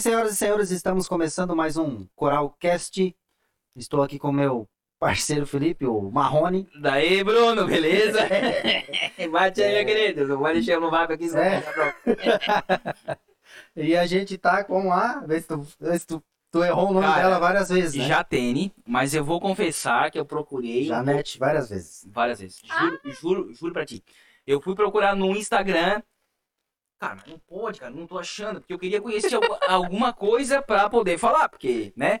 bem, senhoras e senhores, estamos começando mais um Coralcast. Estou aqui com meu parceiro Felipe, o Marrone. Daí, Bruno, beleza? Bate aí, meu querido. Não vai deixar no vácuo aqui, senão É. E a gente tá com a. Vê se tu, vê se tu, tu errou o nome Cara, dela várias vezes, né? Jatene, mas eu vou confessar que eu procurei Janete, várias vezes. várias vezes. Juro, juro, juro pra ti. Eu fui procurar no Instagram. Cara, mas não pode, cara, não tô achando, porque eu queria conhecer algu- alguma coisa pra poder falar, porque, né?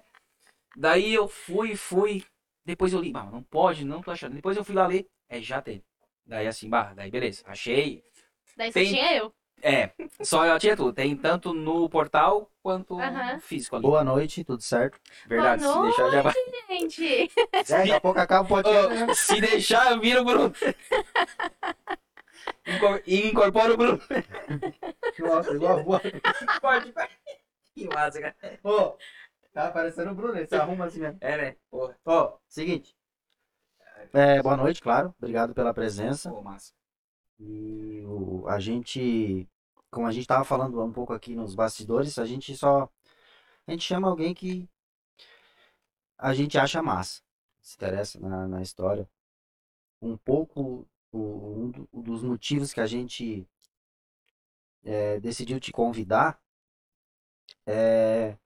Daí eu fui, fui. Depois eu li, bah, não pode, não tô achando. Depois eu fui lá ler, é Jatene. Daí assim, bah, daí beleza, achei. Daí Tem- tinha eu. É, só eu tinha tudo. Tem tanto no portal quanto físico ali. Boa noite, tudo certo? Verdade, Boa se deixar já vai. Gente, É, daqui a pouco acaba o podcast. né? Se deixar, eu viro o Bruno. E incorpora o Bruno. Nossa, igual a boa. Pode, vai. Que massa, cara. Ô, tá parecendo o Bruno, ele se arruma assim mesmo. É, né? Porra. Ó, seguinte. É, boa noite, claro. Obrigado pela presença. Pô, massa. E o, a gente, como a gente tava falando um pouco aqui nos bastidores, a gente só. A gente chama alguém que a gente acha massa, se interessa na, na história. Um pouco um do- dos motivos que a gente é, decidiu te convidar é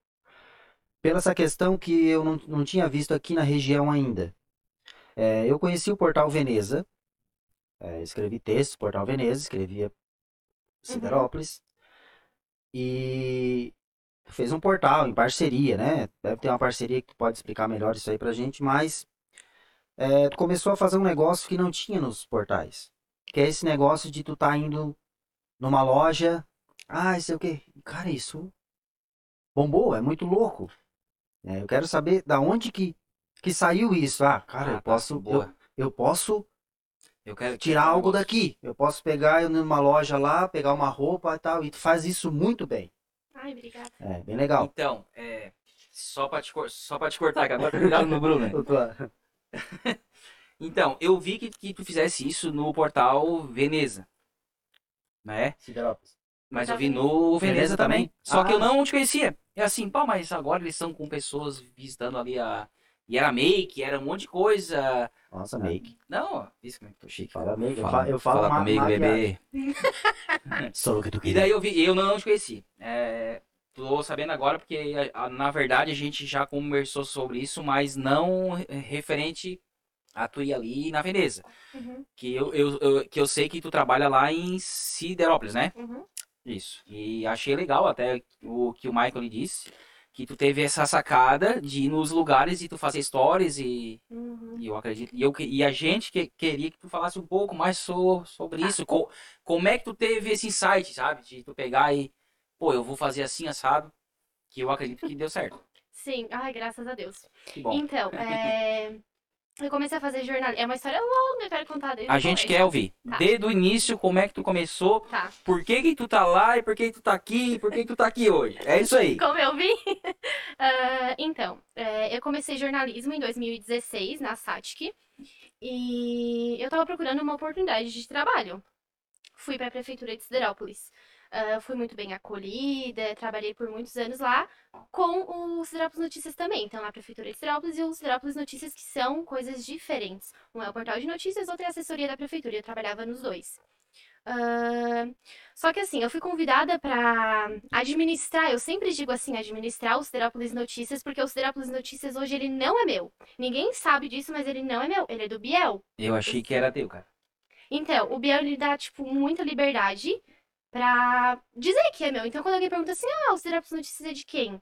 pela essa questão que eu não, não tinha visto aqui na região ainda. É, eu conheci o portal Veneza, é, escrevi textos, Portal Veneza, escrevia Siderópolis. E fez um portal em parceria, né? Deve ter uma parceria que pode explicar melhor isso aí pra gente, mas é, tu começou a fazer um negócio que não tinha nos portais. Que é esse negócio de tu tá indo numa loja. Ah, isso é o quê? Cara, isso bombou, é muito louco. É, eu quero saber da onde que, que saiu isso. Ah, cara, Ah, eu tá, posso. Eu, boa. eu posso Eu quero tirar algo daqui. Eu posso pegar eu numa loja lá, pegar uma roupa e tal, e tu faz isso muito bem. ai, obrigada. É, bem legal. Então, é. Só pra te, só pra te cortar, que agora tá virado no Bruno. Então, eu vi que, que tu fizesse isso no portal Veneza. Né? Siderópolis. Mas eu vi no Veneza Veneza também. também? Só que eu Ah. não te conhecia. É assim, pô, mas agora eles estão com pessoas visitando ali a. E era make, era um monte de coisa. Nossa, make. Não, ó, isso que eu tô chique. Fala make, eu Fala, falo- eu falo fala ma- comigo, bebê. Só o que tu E queria. daí eu vi, eu não te conheci. É, tô sabendo agora porque na verdade a gente já conversou sobre isso, mas não re- referente a tu ir ali na Veneza. Uhum, Que eu, eu, eu- que eu sei que tu trabalha lá em Siderópolis, né? uhum. Isso. E achei legal até o que o Michael lhe disse, que tu teve essa sacada de ir nos lugares e tu fazer stories e, Uhum. e eu acredito. E, eu, que- e a gente que, queria que tu falasse um pouco mais so- sobre isso. Co- como é que tu teve esse insight, sabe? De tu pegar e, pô, eu vou fazer assim, assado. Que eu acredito que deu certo. Sim, ai, graças a Deus. Que bom. Então, é... eu comecei a fazer jornalismo. É uma história longa, eu quero contar desde A gente começo. quer ouvir. Tá. Desde o início, como é que tu começou, Tá. por que que tu tá lá e por que que tu tá aqui e por que que tu tá aqui hoje. É isso aí. Como eu vi? Ah, então, é, eu comecei jornalismo em 2016 na SATIC e eu tava procurando uma oportunidade de trabalho. Fui para a prefeitura de Siderópolis. Ah, fui muito bem acolhida, trabalhei por muitos anos lá com o Siderópolis Notícias também. Então, na prefeitura de Siderópolis e o Siderópolis Notícias, que são coisas diferentes. Um é o portal de notícias, outro é a assessoria da prefeitura. Eu trabalhava nos dois. Ah, só que assim, eu fui convidada para administrar, eu sempre digo assim, administrar o Siderópolis Notícias, porque o Siderópolis Notícias hoje ele não é meu. Ninguém sabe disso, mas ele não é meu, ele é do Biel. Eu achei que era teu, cara. Então, o Biel ele dá, tipo, muita liberdade pra dizer que é meu. Então, quando alguém pergunta assim, ah, o Siderópolis Notícias é de quem?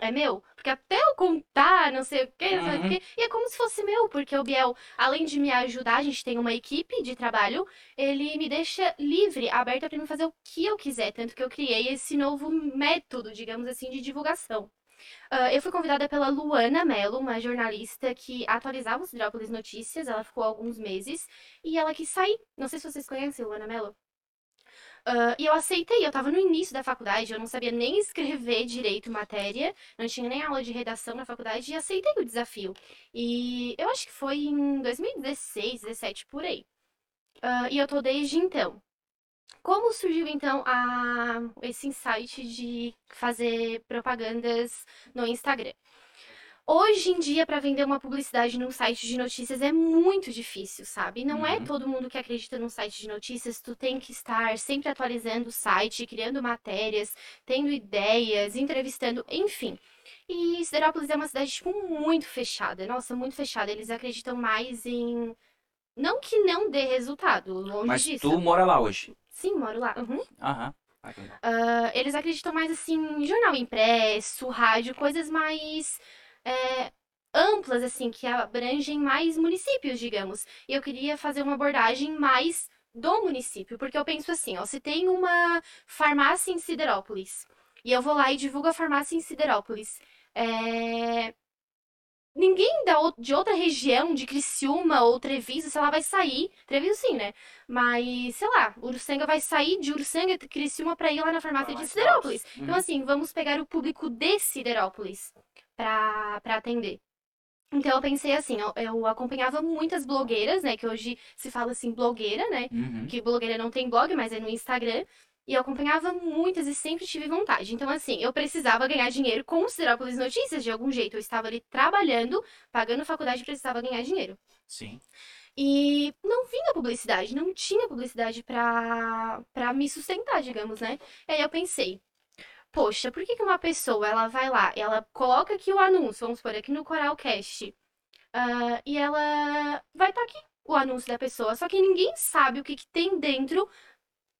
É meu? Porque até eu contar, não sei o quê, não sei Uhum. o quê. E é como se fosse meu, porque o Biel, além de me ajudar, a gente tem uma equipe de trabalho, ele me deixa livre, aberta pra mim fazer o que eu quiser. Tanto que eu criei esse novo método, digamos assim, de divulgação. Ah, eu fui convidada pela Luana Mello, uma jornalista que atualizava o Siderópolis Notícias. Ela ficou alguns meses e ela quis sair. Não sei se vocês conhecem Luana Mello. Ah, e eu aceitei, eu tava no início da faculdade, eu não sabia nem escrever direito matéria, não tinha nem aula de redação na faculdade e aceitei o desafio. E eu acho que foi em 2016, 17 por aí. Ah, e eu tô desde então. Como surgiu então a, esse insight de fazer propagandas no Instagram? Hoje em dia, para vender uma publicidade num site de notícias é muito difícil, sabe? Não é Uhum. todo mundo que acredita num site de notícias. Tu tem que estar sempre atualizando o site, criando matérias, tendo ideias, entrevistando, enfim. E Siderópolis é uma cidade, tipo, muito fechada. Nossa, muito fechada. Eles acreditam mais em. Não que não dê resultado, longe Mas disso. tu mora lá hoje. Sim, moro lá. Uhum. Aham. Ah. Ah, eles acreditam mais assim em jornal impresso, rádio, coisas mais é, amplas, assim, que abrangem mais municípios, digamos. E eu queria fazer uma abordagem mais do município, porque eu penso assim, ó, se tem uma farmácia em Siderópolis e eu vou lá e divulgo a farmácia em Siderópolis, é, ninguém da, de outra região, de Criciúma ou Treviso, sei lá, vai sair. Treviso sim, né? Mas, sei lá, Uruçanga vai sair de Uruçanga, Criciúma, pra ir lá na farmácia lá de. Siderópolis. Então, Uhum. assim, vamos pegar o público de Siderópolis pra, pra atender. Então, eu pensei assim, eu, eu acompanhava muitas blogueiras, né? Que hoje se fala assim, blogueira, né? Uhum. que blogueira não tem blog, mas é no Instagram. E eu acompanhava muitas e sempre tive vontade. Então, assim, eu precisava ganhar dinheiro com o Siderópolis Notícias de algum jeito. Eu estava ali trabalhando, pagando faculdade e precisava ganhar dinheiro. Sim. E não vinha publicidade, não tinha publicidade pra, pra me sustentar, digamos, né? E aí eu pensei, poxa, por que que uma pessoa, ela vai lá, ela coloca aqui o anúncio, vamos supor, aqui no Coralcast, ah, e ela vai estar aqui o anúncio da pessoa, só que ninguém sabe o que que tem dentro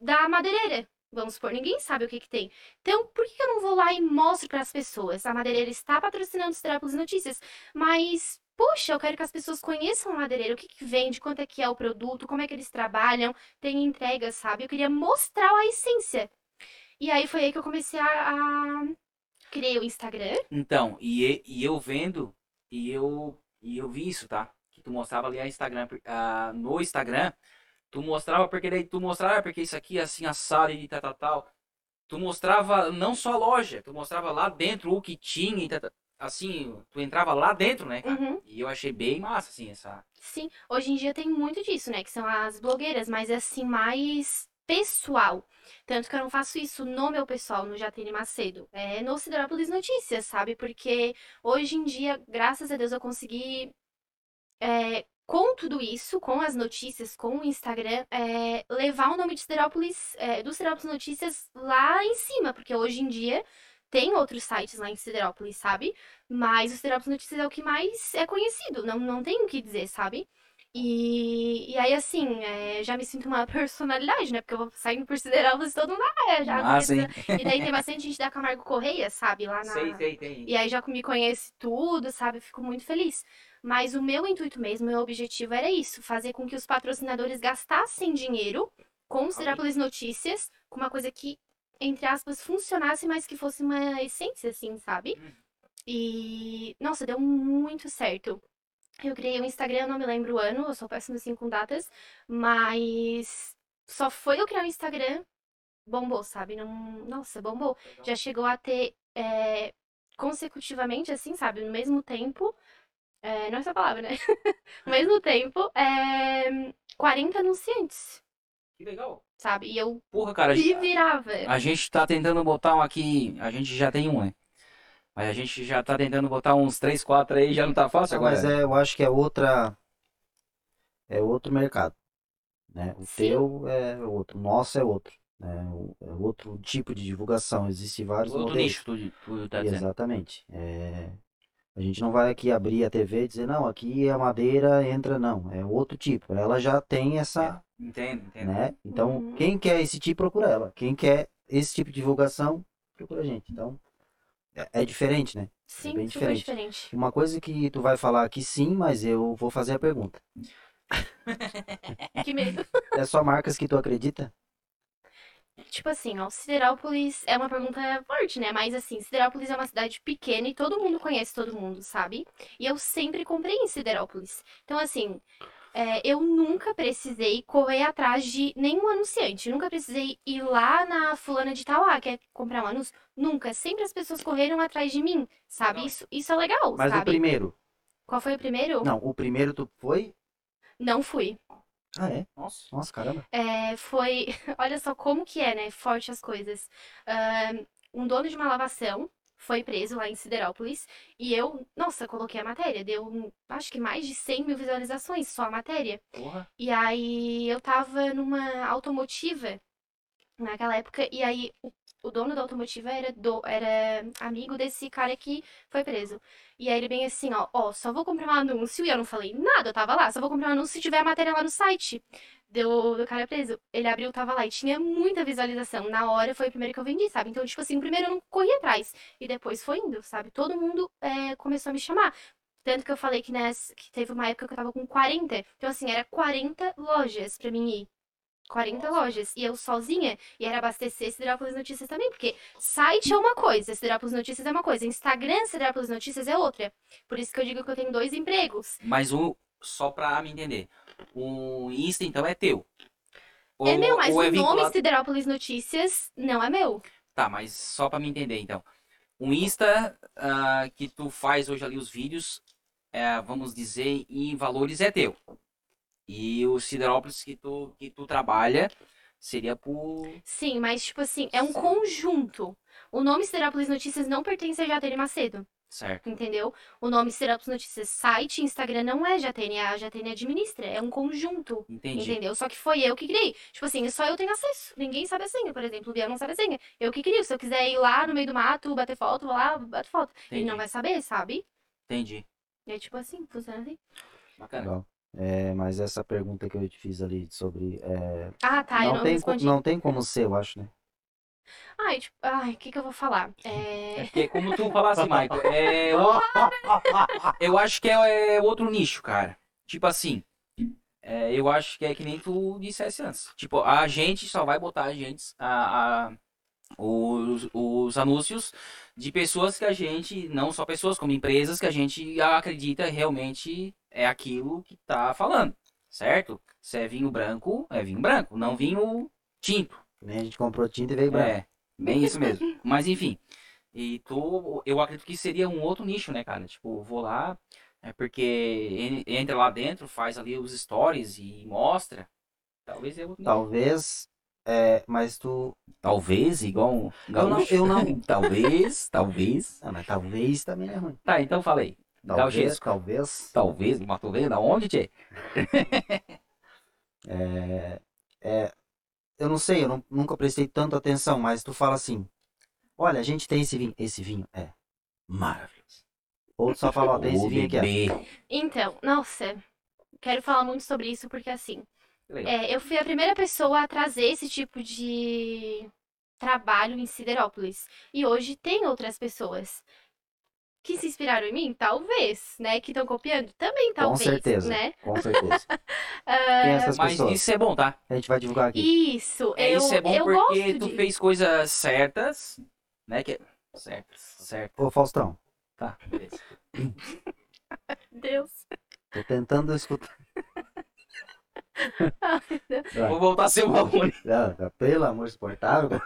da madeireira. Vamos supor, ninguém sabe o que que tem. Então, por que que eu não vou lá e mostro para as pessoas? A madeireira está patrocinando os Terápolis Notícias, mas Poxa, eu quero que as pessoas conheçam a madeireira, o que que vende, quanto é que é o produto, como é que eles trabalham, tem entrega, sabe? Eu queria mostrar a essência. E aí foi aí que eu comecei a, a... criei o Instagram. Então, e, e- eu vendo, e eu, e eu vi isso, tá? Que tu mostrava ali a Instagram, ah, no Instagram, tu mostrava, porque daí tu mostrava, porque isso aqui é assim, assado e tal, tal, tal. Tu mostrava não só a loja, tu mostrava lá dentro o que tinha e tal, tal. Assim, tu entrava lá dentro, né? Uhum. E eu achei bem massa, assim, essa... Sim, hoje em dia tem muito disso, né? Que são as blogueiras, mas é assim, mais pessoal. Tanto que eu não faço isso no meu pessoal, no Jatene Macedo. É no Siderópolis Notícias, sabe? Porque hoje em dia, graças a Deus, eu consegui, é, com tudo isso, com as notícias, com o Instagram, é, levar o nome de Siderópolis, é, do Siderópolis Notícias lá em cima. Porque hoje em dia tem outros sites lá em Siderópolis, sabe? Mas o Siderópolis Notícias é o que mais é conhecido, não, não tem o que dizer, sabe? E, e aí, assim, é, já me sinto uma personalidade, né? Porque eu vou saindo por Siderópolis e todo mundo, ah, é, já Ah, sim. E daí tem bastante gente da Camargo Correia, sabe? Lá na... Sei, sei, tem. E aí já me conhece tudo, sabe? Eu Fico muito feliz. Mas o meu intuito mesmo, meu objetivo era isso, fazer com que os patrocinadores gastassem dinheiro com Siderópolis Notícias, com uma coisa que, entre aspas, funcionasse, mas que fosse uma essência, assim, sabe? Hum. E, nossa, deu muito certo. Eu criei o Instagram, eu não me lembro o ano, eu sou péssima assim com datas, mas só foi eu criar o Instagram, bombou, sabe? Não, nossa, bombou. Já chegou a ter é, consecutivamente, assim, sabe? No mesmo tempo, é, não é essa palavra, né? No mesmo tempo, é, 40 anunciantes, Que legal. sabe? E eu Porra, cara, me virava. a gente tá tentando botar um aqui, a gente já tem um, né? Mas a gente já tá tentando botar uns 3, 4 aí, já não tá fácil agora. mas é, eu acho que é outra. É outro mercado. Né? O Sim. teu é outro, o nosso é outro. Né? É outro tipo de divulgação. Existem vários Outro modelos. nicho, tu, tu tá dizendo. Exatamente. É, A gente não vai aqui abrir a TV e dizer, não, aqui a madeira entra, não. É outro tipo. Ela já tem essa, Entendo, entendo. né? Então, Uhum. quem quer esse tipo, procura ela. Quem quer esse tipo de divulgação, procura a gente. Então, é, é diferente, né? Sim, bem super diferente. diferente. Uma coisa que tu vai falar aqui sim, mas eu vou fazer a pergunta. Que medo. É só marcas que tu acredita? Tipo assim, ó, Siderópolis é uma pergunta forte, né? Mas assim, Siderópolis é uma cidade pequena e todo mundo conhece todo mundo, sabe? E eu sempre comprei em Siderópolis. Então, assim, é, eu nunca precisei correr atrás de nenhum anunciante. Nunca precisei ir lá na fulana de tal, ah, quer comprar um anúncio? Nunca. Sempre as pessoas correram atrás de mim, sabe? Isso, isso é legal, Mas o sabe? primeiro? Qual foi o primeiro? Não, o primeiro tu foi? Não fui. Ah, é? Nossa. Nossa, caramba. É, foi. Olha só como que é, né? Forte as coisas. Um dono de uma lavação foi preso lá em Siderópolis. E eu, nossa, coloquei a matéria. Deu, acho que mais de 100 mil visualizações só a matéria. Porra. E aí eu tava numa automotiva naquela época. E aí o, o dono da automotiva era, do, era amigo desse cara que foi preso. E aí ele bem assim, ó, ó, só vou comprar um anúncio. E eu não falei nada, eu tava lá. Só vou comprar um anúncio se tiver a matéria lá no site. Do, do cara preso. Ele abriu, tava lá e tinha muita visualização. Na hora foi o primeiro que eu vendi, sabe? Então, tipo assim, primeiro eu não corri atrás. E depois foi indo, sabe? Todo mundo é, começou a me chamar. Tanto que eu falei que, nessa, que teve uma época que eu tava com 40. Então, assim, era 40 lojas pra mim ir. 40 lojas. E eu sozinha. E era abastecer Siderópolis Notícias também. Porque site é uma coisa, Siderópolis Notícias é uma coisa. Instagram Siderópolis Notícias é outra. Por isso que eu digo que eu tenho dois empregos. Mas o. Só pra me entender. O Insta, então, é teu. é Ou- meu, mas o é nome vinculado- Siderópolis Notícias não é meu. Tá, mas só pra me entender, então. O Insta ah, que tu faz hoje ali os vídeos, é, vamos dizer, em valores é teu. E o Siderópolis que tu, que tu trabalha seria por. Sim, mas tipo assim, é um Sim. conjunto. O nome Siderópolis Notícias não pertence a Jatene Macedo, Certo. entendeu? O nome Siderópolis Notícias site, Instagram não é Jatene, a Jatene administra, é um conjunto. Entendi. Entendeu? Só que foi eu que criei. Tipo assim, só eu tenho acesso. Ninguém sabe a senha, por exemplo. O Biel não sabe a senha. Eu que crio. Se eu quiser ir lá no meio do mato, bater foto, vou lá, bato foto. Ele Entendi. não vai saber, sabe? Entendi. E é tipo assim, funciona assim. Bacana. Legal. É, mas essa pergunta que eu te fiz ali sobre. é, Ah, tá, eu não, não tem, respondi. não tem como ser, eu acho, né? Ai, tipo, ai, o que que eu vou falar? É É... porque, como tu falasse, Michael, é, eu acho que é, é outro nicho, cara. Tipo assim, é, eu acho que é que nem tu dissesse antes. Tipo, a gente só vai botar a gente, a, a- os, os anúncios de pessoas que a gente, não só pessoas, como empresas que a gente acredita realmente é aquilo que tá falando, certo? Se é vinho branco, é vinho branco, não vinho tinto. Nem a gente comprou tinta e veio branco. É, bem isso mesmo. Mas enfim, e tu, eu acredito que seria um outro nicho, né, cara? Tipo, vou lá, é porque en- entra lá dentro, faz ali os stories e mostra. Talvez nicho. Talvez. É, mas tu. Talvez, igual um Eu não- eu não- talvez, talvez. Ah, mas talvez também é ruim. Tá, então falei. Talvez, talvez. Talvez, mas tu veio da onde, tchê? É, é, eu não sei, eu não- nunca prestei tanta atenção, mas tu fala assim: olha, a gente tem esse vinho. Esse vinho é maravilhoso. Ou tu só fala, ó, tem esse vinho aqui, ó. Então, nossa, quero falar muito sobre isso porque assim, é, eu fui a primeira pessoa a trazer esse tipo de trabalho em Siderópolis. E hoje tem outras pessoas que se inspiraram em mim, talvez, né? Que estão copiando, também Com talvez, certeza. né? Com certeza. É essas Mas isso é bom, tá? A gente vai divulgar aqui. Isso, É, eu, isso é bom eu porque gosto tu de... fez coisas certas, né? Que... Certas, certas. Ô, Faustão, Tá, beleza. Deus. tô tentando escutar. Ai. Vou voltar a ser o Marrone. Ah, pelo amor suportável.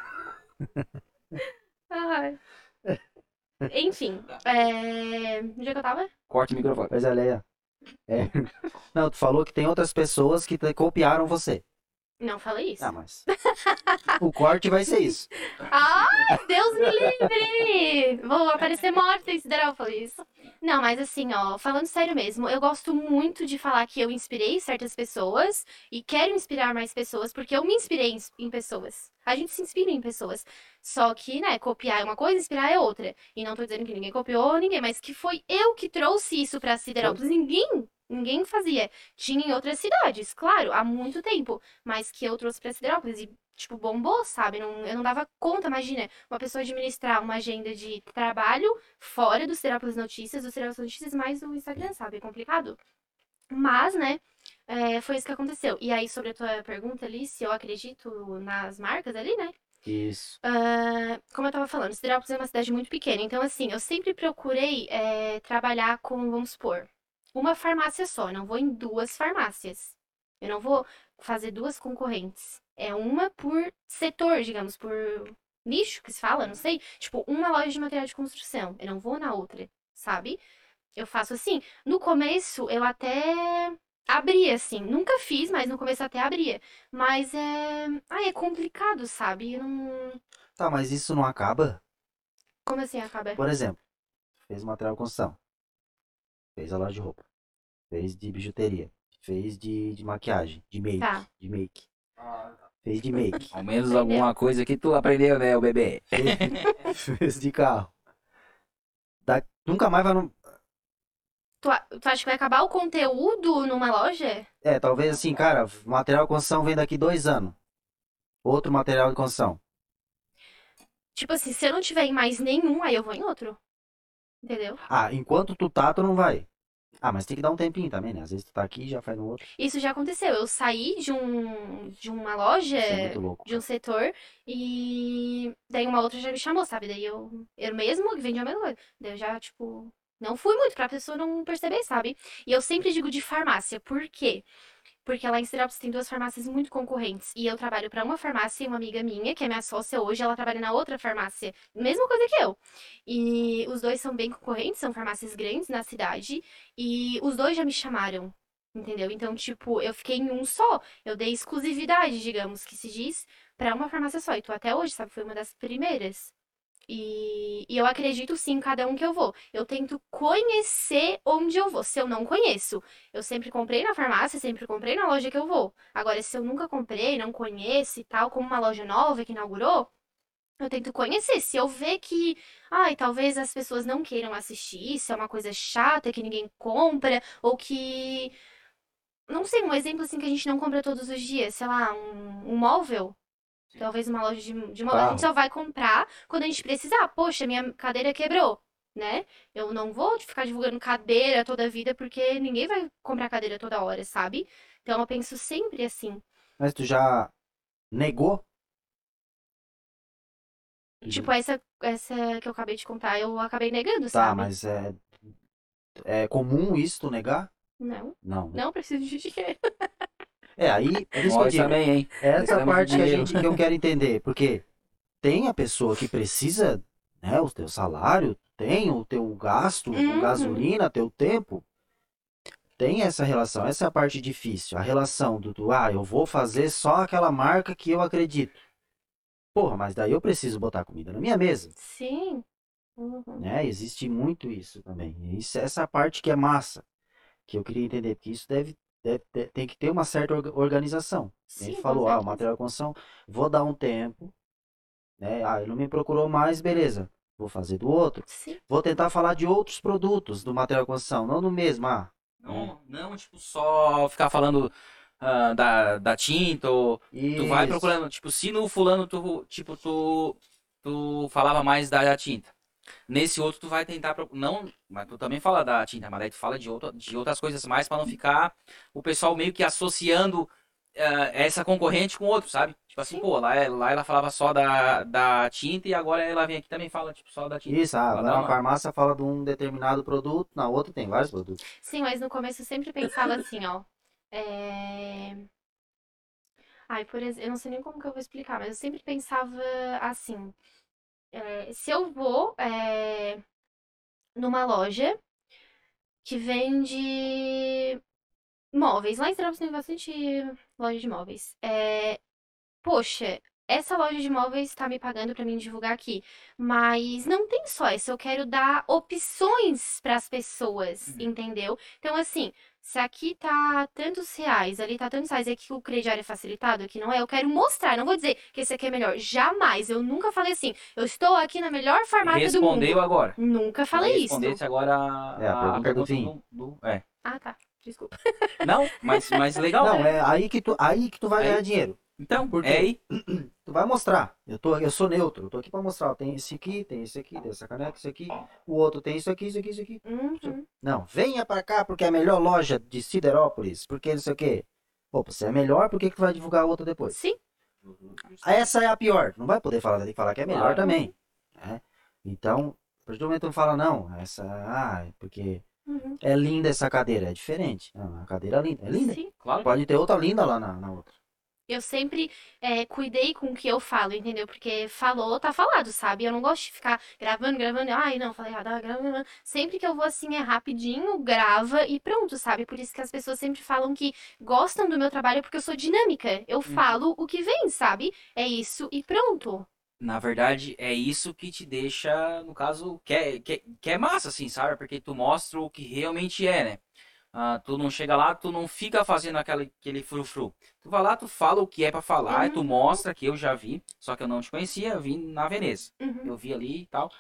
Ai. Enfim, é... onde é que eu tava? Corte o microfone. Pois é, Leia. É. Não, tu falou que tem outras pessoas que copiaram você. Não falei isso. Ah, mas. o corte vai ser isso. Ai, Deus me livre! Vou aparecer morta em Siderópolis. Não, mas assim, ó, falando sério mesmo, eu gosto muito de falar que eu inspirei certas pessoas e quero inspirar mais pessoas, porque eu me inspirei em, em pessoas. A gente se inspira em pessoas. Só que, né, copiar é uma coisa, inspirar é outra. E não tô dizendo que ninguém copiou ninguém, mas que foi eu que trouxe isso pra Siderópolis. Ninguém, ninguém fazia. Tinha em outras cidades, claro, há muito tempo. Mas que eu trouxe pra Siderópolis e tipo, bombou, sabe? Não, eu não dava conta, imagina, uma pessoa administrar uma agenda de trabalho fora do Siderópolis Notícias, do Siderópolis Notícias mais do Instagram, sabe? É complicado. Mas, né, é, foi isso que aconteceu. E aí, sobre a tua pergunta ali, se eu acredito nas marcas ali, né? Isso. Ah, como eu tava falando, Siderópolis é uma cidade muito pequena, então assim, eu sempre procurei é, trabalhar com, vamos supor, uma farmácia só, eu não vou em duas farmácias. Eu não vou fazer duas concorrentes. É uma por setor, digamos, por nicho que se fala, não sei. Tipo, uma loja de material de construção. Eu não vou na outra, sabe? Eu faço assim. No começo, eu até abria, assim. Nunca fiz, mas no começo até abria. Mas é. Ai, é complicado, sabe? Eu Não... Tá, mas isso não acaba? Como assim acaba? Por exemplo, fez material de construção. Fez a loja de roupa. Fez de bijuteria. Fez de, de maquiagem. De make. Tá. De make. Fez de make. Ao menos Aprendeu. alguma coisa que tu aprendeu, né, o bebê? fez, fez de carro. Da- nunca mais vai no. Tu, tu acha que vai acabar o conteúdo numa loja? É, talvez assim, cara, material de construção vem daqui dois anos. Outro material de construção. Tipo assim, se eu não tiver em mais nenhum, aí eu vou em outro. Entendeu? Ah, enquanto tu tá, tu não vai. Ah, mas tem que dar um tempinho também, né? Às vezes tu tá aqui e já faz no outro. Isso já aconteceu. Eu saí de um de uma loja, é louco. de um setor, e daí uma outra já me chamou, sabe? Daí eu, eu mesmo que vendia a mesma coisa. Daí eu já, tipo, não fui muito pra pessoa não perceber, sabe? E eu sempre digo de farmácia. Por quê? Porque lá em Sirópolis tem duas farmácias muito concorrentes. E eu trabalho pra uma farmácia e uma amiga minha, que é minha sócia hoje, ela trabalha na outra farmácia. Mesma coisa que eu. E os dois são bem concorrentes, são farmácias grandes na cidade. E os dois já me chamaram. Entendeu? Então, tipo, eu fiquei em um só. Eu dei exclusividade, digamos, que se diz, pra uma farmácia só. E tu até hoje, sabe? Foi uma das primeiras. E, e eu acredito sim em cada um que eu vou. Eu tento conhecer onde eu vou. Se eu não conheço, eu sempre comprei na farmácia, sempre comprei na loja que eu vou. Agora, se eu nunca comprei, não conheço e tal, como uma loja nova que inaugurou, eu tento conhecer. Se eu ver que, ai, talvez as pessoas não queiram assistir, se é uma coisa chata que ninguém compra, ou que. Não sei, um exemplo assim que a gente não compra todos os dias, sei lá, um, um móvel. Talvez uma loja de, de móvel. A Carro. gente só vai comprar quando a gente precisar. Poxa, minha cadeira quebrou, né? Eu não vou ficar divulgando cadeira toda a vida, porque ninguém vai comprar cadeira toda hora, sabe? Então eu penso sempre assim. Mas tu já negou? Tipo, essa, essa que eu acabei de contar, eu acabei negando, Tá, sabe? mas é. É comum isso tu negar? Não, Não. não preciso de dinheiro. É, aí, é isso que eu Nós digo. também, hein? Essa Precisamos parte que, a gente, que eu quero entender, porque tem a pessoa que precisa, né, o teu salário, tem o teu gasto com Uhum. gasolina, teu tempo. Tem essa relação, essa é a parte difícil, a relação do, do, ah, eu vou fazer só aquela marca que eu acredito. Porra, mas daí eu preciso botar comida na minha mesa, Sim. Uhum. né? Existe muito isso também. Isso, essa parte que é massa, que eu queria entender, porque isso deve, deve tem que ter uma certa orga- organização. A Sim, gente com falou, ah, o material de construção, vou dar um tempo, né? Ah, ele não me procurou mais, beleza. Vou fazer do outro. Sim. Vou tentar falar de outros produtos do material de construção, não do mesmo. Ah, Não, não, tipo, só ficar falando ah, da, da tinta ou Tu vai isso. procurando, tipo, se no fulano tu, tipo, tu, tu falava mais da, da tinta. Nesse outro tu vai tentar, não, mas tu também fala da tinta, mas daí tu fala de, outro, de outras coisas mais pra não ficar o pessoal meio que associando ah, essa concorrente com outro, sabe? Tipo assim, Sim. pô, lá, lá ela falava só da, da tinta e agora ela vem aqui e também fala, tipo, só da tinta. Isso, ah, na uma- farmácia fala de um determinado produto, na outra tem vários produtos. Sim, mas no começo eu sempre pensava assim, ó. É... Ai, por exemplo, eu não sei nem como que eu vou explicar, mas eu sempre pensava assim. É, se eu vou é, numa loja que vende móveis, lá em Sinop tem bastante loja de móveis. É, poxa, essa loja de móveis tá me pagando pra mim divulgar aqui. Mas não tem só isso, eu quero dar opções pras pessoas, Uhum. entendeu? Então, assim, se aqui tá tantos reais, ali tá tantos reais, e aqui o crediário é facilitado, aqui não é, eu quero mostrar, não vou dizer que esse aqui é melhor. Jamais, eu nunca falei assim, eu estou aqui na melhor farmácia do mundo. Respondeu agora. Nunca falei isso. Respondesse agora a, É, a pergunta do fim. do- do- é. Ah, tá. Desculpa. Não, mas, mas legal. Não, né? é aí que tu, aí que tu vai Aí- ganhar dinheiro. Então, Por quê? é aí. Tu vai mostrar. Eu, tô, eu sou neutro, eu tô aqui pra mostrar. Tem esse aqui, tem esse aqui, tem essa caneca, esse aqui. O outro tem isso aqui, isso aqui, isso aqui. Uhum. Não, venha pra cá porque é a melhor loja de Siderópolis, porque não sei o quê. Pô, você é melhor, por que, que tu vai divulgar a outra depois? Sim. Essa é a pior. Não vai poder falar, tem que falar que é melhor Claro. também. né? Então, a partir do momento que tu fala, não, essa, ah, é porque Uhum. é linda essa cadeira, é diferente. Não, a cadeira é linda, é linda. Sim. Claro. Pode ter outra linda lá na, na outra. Eu sempre é, cuidei com o que eu falo, entendeu? Porque falou, tá falado, sabe? Eu não gosto de ficar gravando, gravando. Ai, não, falei errado, ah, gravando. Sempre que eu vou assim, é rapidinho, grava e pronto, sabe? Por isso que as pessoas sempre falam que gostam do meu trabalho porque eu sou dinâmica. Eu falo o que vem, sabe? É isso e pronto. Na verdade, é isso que te deixa, no caso, que é, que, é- que é massa, assim, sabe? Porque tu mostra o que realmente é, né? Ah, tu não chega lá, tu não fica fazendo aquele, aquele frufru. Tu vai lá, tu fala o que é pra falar, e tu Uhum. mostra que eu já vi, só que eu não te conhecia, eu vim na Veneza. Uhum. Eu vi ali e tal.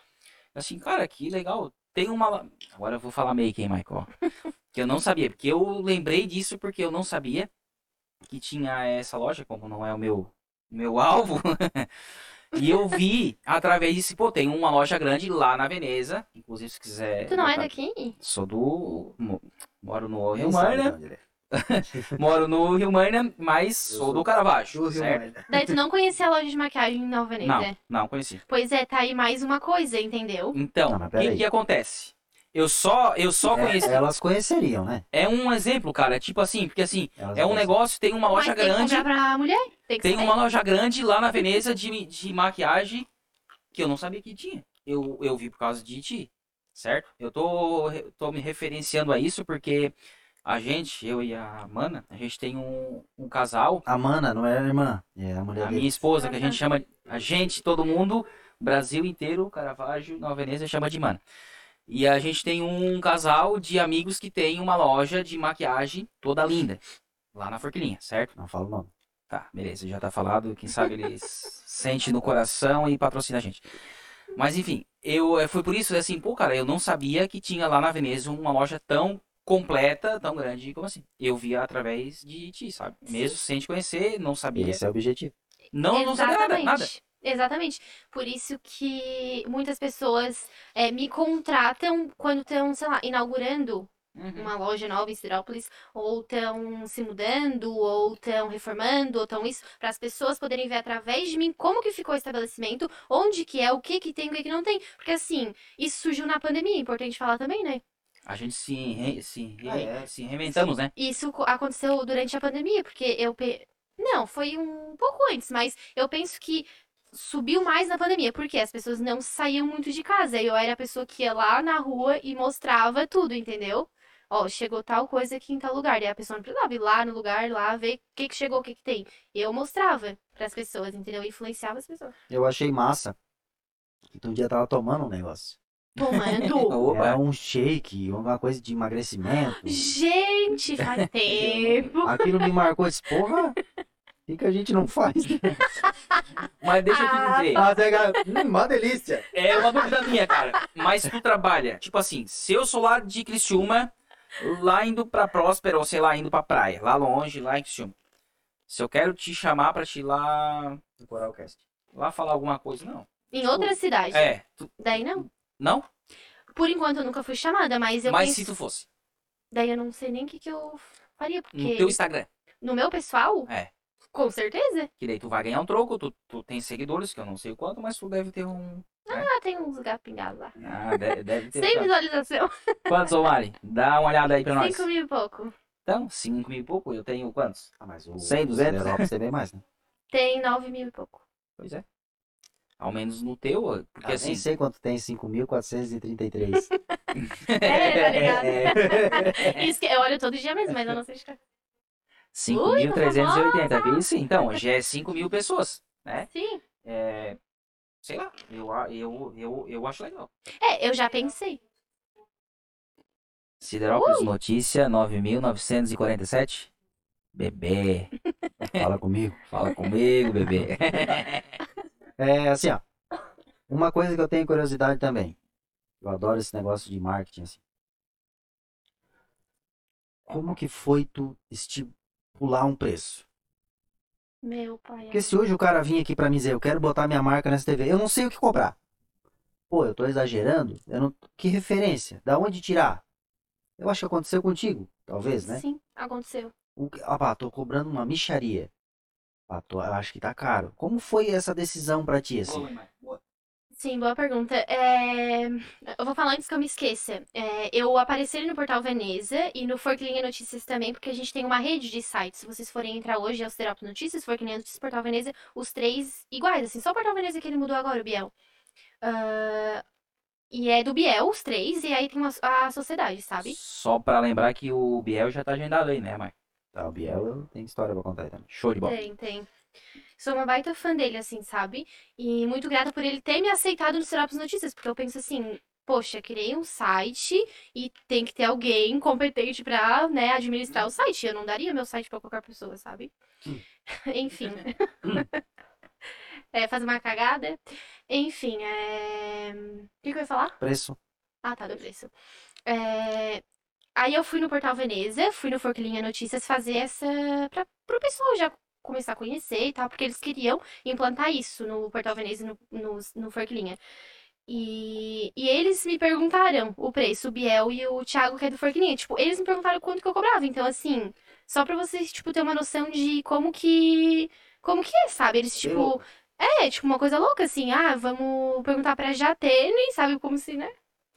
Assim, cara, que legal. Tem uma. Agora eu vou falar meio que, hein, Michael? que eu não sabia, porque eu lembrei disso porque eu não sabia que tinha essa loja, como não é o meu, meu alvo. e eu vi através disso, pô, tem uma loja grande lá na Veneza. Inclusive, se quiser. Tu não é daqui? Sou do. Mo- Moro no Rio sabe de Marna. onde ele é? Moro no Rio Marna, mas sou sou do Caravaggio, Do certo? Daí tu não conhecia a loja de maquiagem em Nova Veneza? Não, não conheci. Pois é, tá aí mais uma coisa, entendeu? Então, mas o que, que acontece? Eu só, eu só É, conheci. elas conheceriam, né? É um exemplo, cara. Tipo assim, porque assim, Elas é um negócio, tem uma loja Mas tem que grande. comprar pra mulher? Tem que Tem uma loja grande lá na Veneza de, de maquiagem que eu não sabia que tinha. Eu, eu vi por causa de ti, certo? Eu tô, tô me referenciando a isso porque a gente, eu e a Mana, a gente tem um, um casal, A Mana não é a irmã, é a mulher a dele. minha esposa, que a gente chama, a gente, todo mundo, Brasil inteiro, Caravaggio, Nova Veneza, chama de Mana. E a gente tem um casal de amigos que tem uma loja de maquiagem toda linda, lá na Forquilinha, certo? Não fala o nome. Tá, beleza, já tá falado. Quem sabe eles sente no coração e patrocina a gente. Mas enfim, eu eh, foi por isso assim, pô, cara, eu não sabia que tinha lá na Veneza uma loja tão completa, tão grande como assim. Eu via através de ti, sabe? Mesmo sem te conhecer, não sabia. Esse é o objetivo. Não, não sabia nada, nada. Exatamente. Por isso que muitas pessoas é, me contratam quando estão, sei lá, inaugurando Uhum. uma loja nova em Siderópolis, ou estão se mudando, ou estão reformando, ou estão isso, para as pessoas poderem ver através de mim como que ficou o estabelecimento, onde que é, o que que tem, o que que não tem. Porque assim, isso surgiu na pandemia, é importante falar também, né? A gente se, re- se, re- Ah, é. se reinventamos, né? Isso co- aconteceu durante a pandemia, porque eu. pe- Não, foi um pouco antes, mas eu penso que subiu mais na pandemia, porque as pessoas não saíam muito de casa. Eu era a pessoa que ia lá na rua e mostrava tudo, entendeu? Ó, chegou tal coisa aqui em tal lugar. E a pessoa não precisava ir lá no lugar, lá, ver o que que chegou, o que que tem. Eu mostrava pras pessoas, entendeu? Influenciava as pessoas. Eu achei massa. Que tu um dia tava tomando um negócio. Tomando. Era um shake, alguma coisa de emagrecimento. Gente, faz tempo. Aquilo me marcou esse porra. O que, que a gente não faz? Mas deixa eu te Ah, dizer. Ah, pega- hum, uma delícia. É uma dúvida minha, cara. Mas tu trabalha, tipo assim, se eu sou lá de Criciúma, lá indo pra Próspera, ou sei lá, indo pra praia, lá longe, lá em Criciúma. Se eu quero te chamar pra te ir lá, No Coralcast. lá falar alguma coisa, não. Em outra cidade. É, tu- Daí não. não? Por enquanto eu nunca fui chamada, mas eu Mas penso... se tu fosse, Daí eu não sei nem o que, que eu faria, no porque teu Instagram, no meu pessoal, É. com certeza. que daí tu vai ganhar um troco, tu, tu tem seguidores, que eu não sei o quanto, mas tu deve ter um... Ah, tem uns gatos pingados lá. Ah, deve, deve ter. Sem visualização. Quantos, ô Mari? Dá uma olhada aí pra nós. Cinco mil e pouco. Então, 5 mil e pouco, eu tenho quantos? Ah, mas o 100, o 200? Siderópolis tem bem mais, né? Tem nove mil e pouco. Pois é. Ao menos no teu, porque Ah, assim... Nem sei quanto tem, 5.433. É, tá ligado? Isso que eu olho todo dia mesmo, mas eu não sei de. 5.380, viu? Sim, então, já é 5 mil pessoas, né? Sim. É, sei lá, eu, eu, eu, eu acho legal. É, eu já pensei. Siderópolis Notícia 9.947. Bebê, Fala comigo. fala comigo, bebê. É assim, ó. Uma coisa que eu tenho curiosidade também. Eu adoro esse negócio de marketing, assim. Como que foi tu estipular um preço? Meu pai. Porque se hoje o cara vir aqui pra mim dizer, eu quero botar minha marca nessa TV, eu não sei o que comprar. Pô, eu tô exagerando? Eu não... Que referência? Da onde tirar? Eu acho que aconteceu contigo, talvez, né? Sim, aconteceu. O... que- Ah, pá, tô cobrando uma micharia. Ah, tô... Eu acho que tá caro. Como foi essa decisão pra ti, assim? Sim, boa pergunta. É, Eu vou falar antes que eu me esqueça. É, Eu apareci no Portal Veneza e no Forquilinha Notícias também, porque a gente tem uma rede de sites. Se vocês forem entrar hoje, é o Siderópolis Notícias, Forquilinha Notícias, Portal Veneza, os três iguais, assim. Só o Portal Veneza que ele mudou agora, o Biel. Ah, E é do Biel, os três, e aí tem uma- a sociedade, sabe? Só pra lembrar que o Biel já tá agendado aí, né, Marco? Tá, o Biel tenho história pra contar aí também. Show de bola. Tem, tem. Sou uma baita fã dele, assim, sabe? E muito grata por ele ter me aceitado no Siderópolis Notícias, porque eu penso assim, poxa, criei um site e tem que ter alguém competente pra, né, administrar o site. Eu não daria meu site pra qualquer pessoa, sabe? Hum. Enfim. É, fazer uma cagada. Enfim, é... O que que eu ia falar? Preço. Ah, tá, do preço. É, Aí eu fui no Portal Veneza, fui no Forquilinha Notícias fazer essa. Pra, pro pessoal já começar a conhecer e tal, porque eles queriam implantar isso no Portal Veneza e no, no, no Forquilinha. E, e eles me perguntaram o preço, o Biel e o Thiago, que é do Forquilinha. Tipo, eles me perguntaram quanto que eu cobrava. Então, assim, só pra vocês, tipo, ter uma noção de como que. Como que é, sabe? Eles, tipo. É, tipo, uma coisa louca, assim. Ah, vamos perguntar pra Jatene, sabe? Como se, né?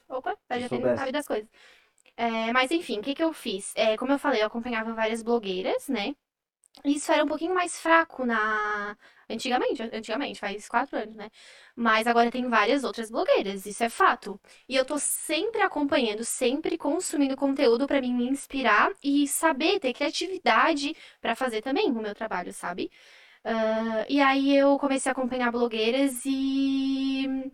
Opa, a Jatene soubesse. sabe das coisas. É, mas enfim, o que que eu fiz? É, como eu falei, eu acompanhava várias blogueiras, né? Isso era um pouquinho mais fraco na. Antigamente, antigamente, faz quatro anos, né? Mas agora tem várias outras blogueiras, isso é fato. E eu tô sempre acompanhando, sempre consumindo conteúdo pra mim me inspirar e saber ter criatividade pra fazer também o meu trabalho, sabe? Ah, e aí eu comecei a acompanhar blogueiras e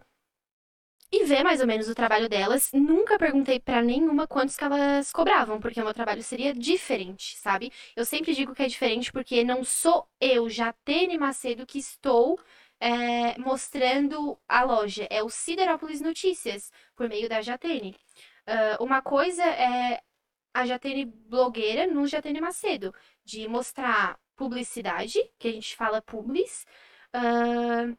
e ver mais ou menos o trabalho delas. Nunca perguntei pra nenhuma quantos que elas cobravam, porque o meu trabalho seria diferente, sabe? Eu sempre digo que é diferente porque não sou eu, Jatene Macedo, que estou é, mostrando a loja. É o Siderópolis Notícias, por meio da Jatene. Ah, uma coisa é a Jatene blogueira no Jatene Macedo, de mostrar publicidade, que a gente fala publis, ah,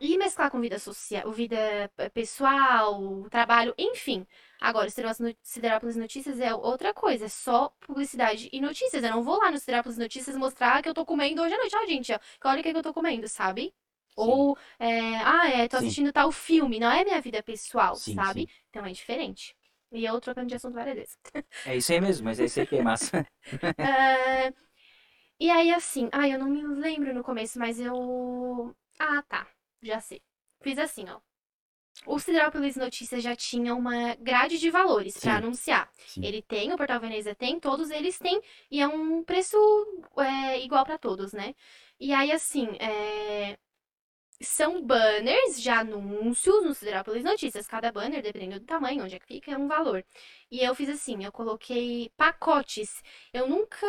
e mesclar com vida social, vida eh, pessoal, trabalho, enfim. Agora, o Siderópolis No- Siderópolis Notícias é outra coisa, é só publicidade e notícias. Eu não vou lá no Siderópolis Notícias mostrar que eu tô comendo hoje à noite. Ó, gente, ó, olha o que que eu tô comendo, sabe? Ou, é, ah, é, tô Sim. assistindo tal filme. Não é minha vida pessoal, Sim, sabe? Então é diferente. E eu trocando de assunto várias vezes. É isso aí mesmo, mas é isso aí que é massa. Ah, e aí, assim, ai, eu não me lembro no começo, mas eu. Ah, tá. Já sei. Fiz assim, ó. O Siderópolis Notícias já tinha uma grade de valores pra Sim. anunciar. Sim. Ele tem, o Portal Veneza tem, todos eles têm, e é um preço é, igual pra todos, né? E aí, assim, é, são banners de anúncios no Siderópolis Notícias. Cada banner, dependendo do tamanho, onde é que fica, é um valor. E eu fiz assim, eu coloquei pacotes. Eu nunca,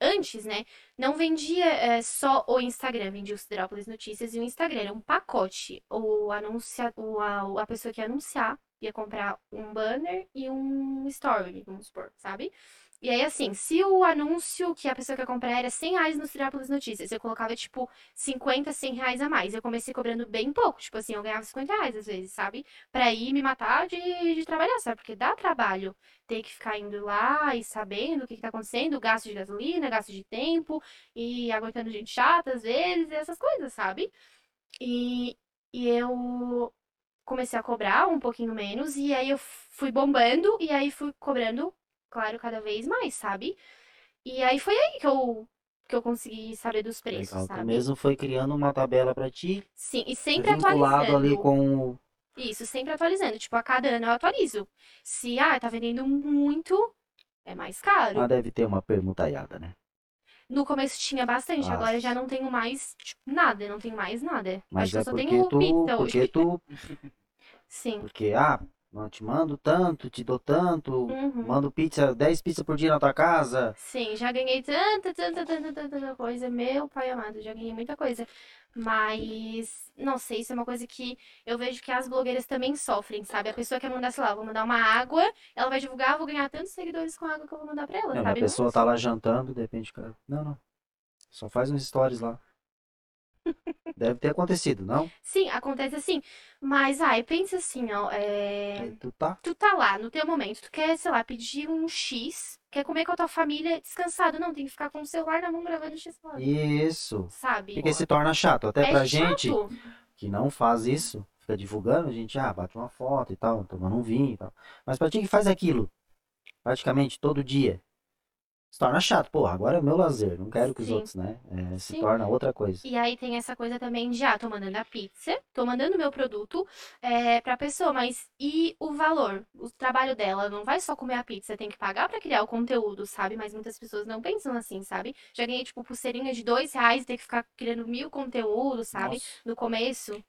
antes, né, não vendia é, só o Instagram, vendia o Siderópolis Notícias e o Instagram. Era um pacote. O anuncia, o, a, a pessoa que ia anunciar ia comprar um banner e um story, vamos supor, sabe? E aí, assim, se o anúncio que a pessoa quer comprar era 100 reais no Siderópolis Notícias, eu colocava, tipo, 50, 100 reais a mais. Eu comecei cobrando bem pouco, tipo assim, eu ganhava 50 reais às vezes, sabe? Pra ir me matar de, de trabalhar, sabe? Porque dá trabalho ter que ficar indo lá e sabendo o que que tá acontecendo, gasto de gasolina, gasto de tempo, e aguentando gente chata às vezes, essas coisas, sabe? E, e eu comecei a cobrar um pouquinho menos, e aí eu fui bombando, e aí fui cobrando, claro, cada vez mais, sabe? E aí foi aí que eu, que eu consegui saber dos preços, Legal. Tu sabe? mesmo foi criando uma tabela pra ti, Sim, e sempre vinculado ali atualizando. com o. Isso, sempre atualizando. Tipo, a cada ano eu atualizo. Se, ah, tá vendendo muito, é mais caro. Ah, deve ter uma permuntaiada, né? No começo tinha bastante, agora eu já Nossa. não tenho mais, tipo, nada, não tenho mais nada. Mas Acho que é eu só porque tenho tu. pizza Porque hoje. tu. Sim. Porque, ah, não te mando tanto, te dou tanto, Uhum. mando pizza, 10 pizzas por dia na tua casa. Sim, já ganhei tanta, tanta, tanta, tanta, coisa. Meu pai amado, já ganhei muita coisa. Mas, não sei, isso é uma coisa que eu vejo que as blogueiras também sofrem, sabe? A pessoa quer mandar, sei lá, vou mandar uma água, ela vai divulgar, vou ganhar tantos seguidores com a água que eu vou mandar pra ela, Não, a sabe? pessoa Não, tá lá jantando, de repente, cara. Não, não. Só faz uns stories lá. Deve ter acontecido, não? Sim, acontece assim. Mas, ai, pensa assim, ó. é, tu tá. Tu tá lá no teu momento, tu quer, sei lá, pedir um X, quer comer com a tua família descansado. Não, tem que ficar com o celular na mão gravando o X lá. Isso. Sabe? Porque se torna chato. Até É pra gente chato. que não faz isso, fica divulgando, a gente, ah, bate uma foto e tal, tomando um vinho e tal. Mas pra ti que faz aquilo praticamente todo dia, se torna chato. Pô, agora é meu lazer, não quero que os Sim. outros, né? é, se Sim. torna outra coisa. E aí tem essa coisa também de, ah, tô mandando a pizza, tô mandando meu produto é, pra pessoa, mas e o valor? O trabalho dela não vai só comer a pizza, tem que pagar pra criar o conteúdo, sabe? Mas muitas pessoas não pensam assim, sabe? Já ganhei, tipo, pulseirinha de dois reais e ter que ficar criando mil conteúdos, sabe? Nossa. No começo,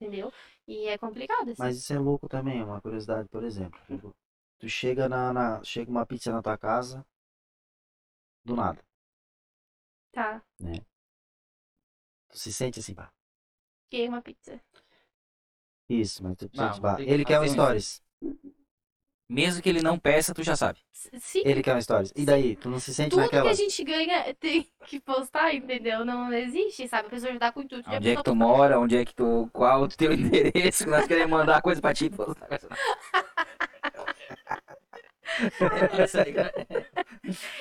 entendeu? E é complicado, assim. Mas isso é louco também, uma curiosidade, por exemplo. Tu- Tu chega na, na- chega uma pizza na tua casa, do nada. Tá, Tu se sente assim, pá. ganhei uma pizza. Isso, mas tu te Não, sente, vou pá. que Ele quer um fazer stories. Mesmo que ele não peça, tu já sabe. Sim, Ele quer um stories. E daí, tu não se sente tudo naquela. que a gente ganha tem que postar, entendeu? Não existe, sabe? A pessoa já dá com o intuito de a Onde é que tu mora, onde é que tu. Qual o teu endereço, que nós queremos mandar coisa pra ti. pô.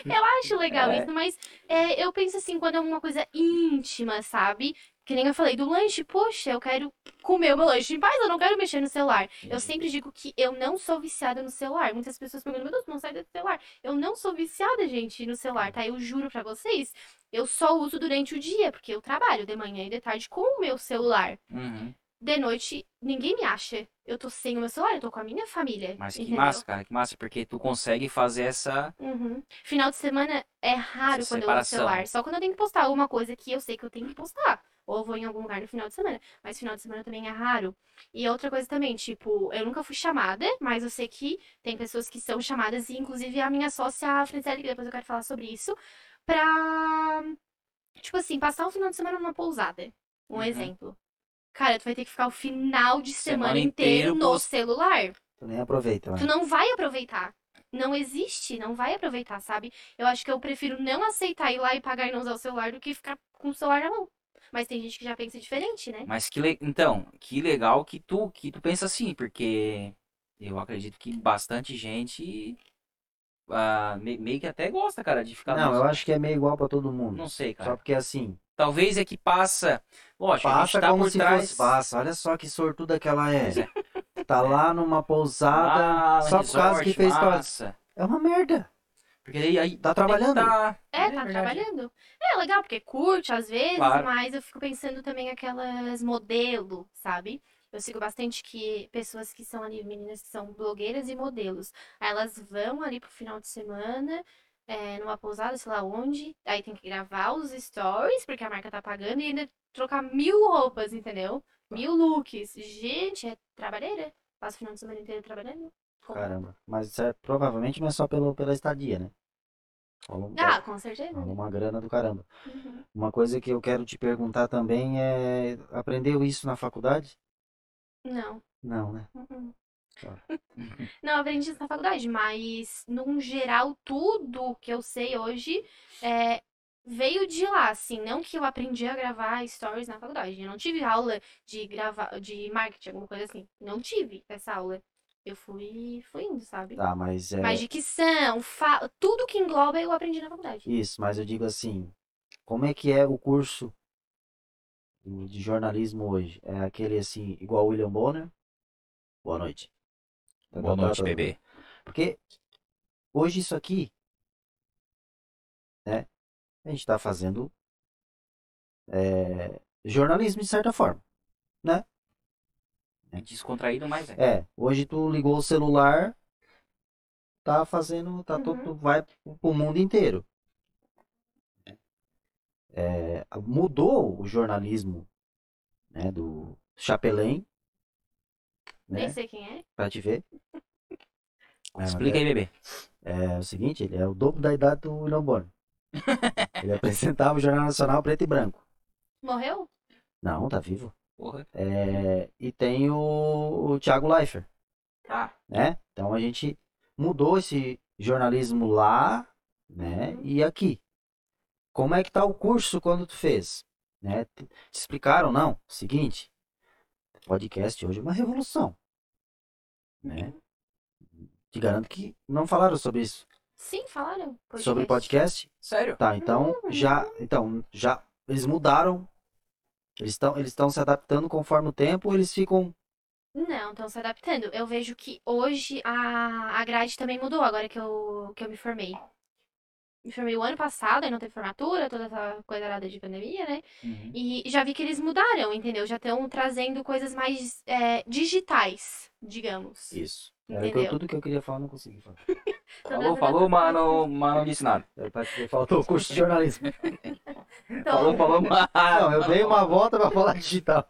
Né? Eu acho legal É. isso, mas é, eu penso assim, quando é uma coisa íntima, sabe? Que nem eu falei do lanche, poxa, eu quero comer o meu lanche em paz, eu não quero mexer no celular. Eu sempre digo que eu não sou viciada no celular. Muitas pessoas perguntam, meu Deus, não sai do celular. Eu não sou viciada, gente, no celular, tá? Eu juro pra vocês, eu só uso durante o dia, porque eu trabalho de manhã e de tarde com o meu celular. Uhum. De noite, ninguém me acha. Eu tô sem o meu celular, eu tô com a minha família. Mas que entendeu? massa, cara, que massa, porque tu consegue fazer essa. Uhum. Final de semana é raro Essa quando eu uso o separação. celular. Só quando eu tenho que postar alguma coisa que eu sei que eu tenho que postar. Ou vou em algum lugar no final de semana. Mas final de semana também é raro. E outra coisa também, tipo, eu nunca fui chamada, mas eu sei que tem pessoas que são chamadas, e inclusive a minha sócia, a Franciele, que depois eu quero falar sobre isso, pra, tipo assim, passar o final de semana numa pousada. Um Uhum. exemplo. Cara, tu vai ter que ficar o final de semana, Semana inteiro inteiro no celular. Tu nem aproveita, Tu né? não vai aproveitar. Não existe, não vai aproveitar, sabe? Eu acho que eu prefiro não aceitar ir lá e pagar e não usar o celular do que ficar com o celular na mão. Mas tem gente que já pensa diferente, né? Mas que le... então, que legal que tu que tu pensa assim, porque eu acredito que bastante gente me- meio que até gosta, cara, de ficar Não, no- eu acho que é meio igual pra todo mundo. não sei, Só cara. porque assim, Talvez é que passa, lógico, a passa gente tá como por se trás. fosse passa. Olha só que sortuda que ela é. É. Tá lá numa pousada Ah, só por causa que resort, fez massa. É uma merda. Porque aí, aí Tá trabalhando. tá- É, tá verdade. trabalhando. É legal, porque curte às vezes, Claro. mas eu fico pensando também aquelas modelo, sabe? Eu sigo bastante que pessoas que são ali, meninas que são blogueiras e modelos. Aí elas vão ali pro final de semana, é, numa pousada, sei lá onde. Aí tem que gravar os stories, porque a marca tá pagando, e ainda trocar mil roupas, entendeu? Mil looks. Gente, é trabalheira. Passa o final de semana inteiro trabalhando. Caramba. Mas é, provavelmente não é só pelo, pela estadia, né? Rola Ah, com certeza. uma grana do caramba. Uhum. Uma coisa que eu quero te perguntar também é: aprendeu isso na faculdade? Não. Não, né? Uhum. Não, eu aprendi isso na faculdade, mas num geral, tudo que eu sei hoje é, veio de lá, assim. Não que eu aprendi a gravar stories na faculdade. Eu não tive aula de gravar, de marketing, alguma coisa assim. Não tive essa aula. Eu fui, fui indo, sabe? Tá, mas é. Mas dicção, fa... tudo que engloba eu aprendi na faculdade. Isso, mas eu digo assim: como é que é o curso de jornalismo hoje? É aquele assim, igual o William Bonner? Boa noite. Tá, Boa noite, bebê. Porque hoje isso aqui, né? A gente tá fazendo é, jornalismo de certa forma. Descontraído, mas é. É, hoje tu ligou o celular, tá fazendo, tá Uhum. todo, vai pro mundo inteiro. É, mudou o jornalismo, né, do Chapelin, Nem né, sei quem é. pra te ver. É, Explica aí, bebê. É o seguinte, ele é o dobro da idade do William Bonner. Ele apresentava o Jornal Nacional preto e branco. Morreu? Não, tá vivo. Porra. É, e tem o, o Thiago Leifert. Ah, né? Então a gente mudou esse jornalismo lá, né? E aqui. Como é que tá o curso quando tu fez? Né? Te te explicaram, não? Seguinte, podcast hoje é uma revolução, né? Te garanto que não falaram sobre isso. Sim, falaram. Sobre podcast? sério? Tá, então já, então já eles mudaram. Eles estão eles estão se adaptando conforme o tempo, eles ficam Não, estão se adaptando. Eu vejo que hoje a, a grade também mudou, agora que eu, que eu me formei. Me formei o ano passado, aí não teve formatura, toda essa coisa errada de pandemia, né? Uhum. E já vi que eles mudaram, entendeu? Já estão trazendo coisas mais é, digitais, digamos. Isso. Era eu- Entendeu? tudo que eu queria falar, não consegui falar. Falou, falou, mas não, mas não disse nada. Faltou o curso de jornalismo. Então, Falou, falou, mas... Não, eu dei uma volta pra falar digital.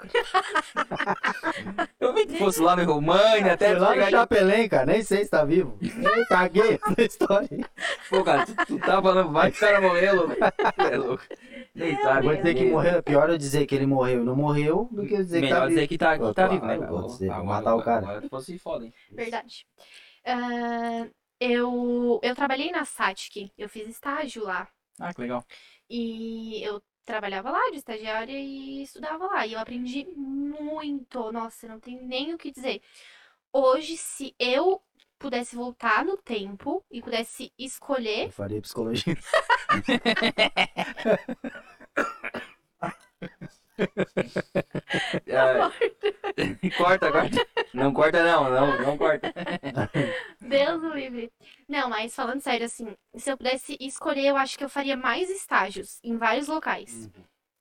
Eu vi que fosse lá no România, até Fui lá no. Chapelém, cara, nem sei se tá vivo. Eu caguei na história. Pô, cara, tu, tu tá falando, vai que o cara morreu, louco. É louco. Nem sabe. Vou dizer que morreu, é pior eu dizer que ele morreu e não morreu do que eu dizer que Melhor tá dizer vivo. que tá, que tá vivo, né? vou dizer, Agora- matar o cara. Agora tu fosse foda, hein? verdade. Ah, eu, eu trabalhei na SATIC, eu fiz estágio lá. Ah, que legal. E eu trabalhava lá de estagiária e estudava lá. E eu aprendi muito. Nossa, não tenho nem o que dizer. Hoje, se eu pudesse voltar no tempo e pudesse escolher. Eu faria psicologia. Ah, corta, corta. Não corta, não, não, não corta. Deus o livre. Não, mas falando sério, assim, se eu pudesse escolher, eu acho que eu faria mais estágios em vários locais.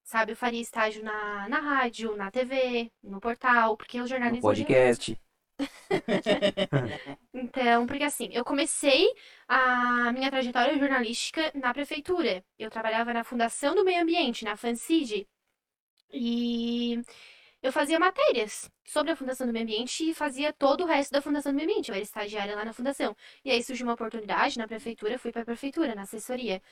Sabe, eu faria estágio na, na rádio, na TV, no portal, porque o No jornalismo. podcast. Então, porque assim, eu comecei a minha trajetória jornalística na prefeitura. Eu trabalhava na Fundação do Meio Ambiente, na FANCID. E eu fazia matérias sobre a Fundação do Meio Ambiente e fazia todo o resto da Fundação do Meio Ambiente. Eu era estagiária lá na Fundação. E aí surgiu uma oportunidade na prefeitura, fui para a prefeitura, na assessoria.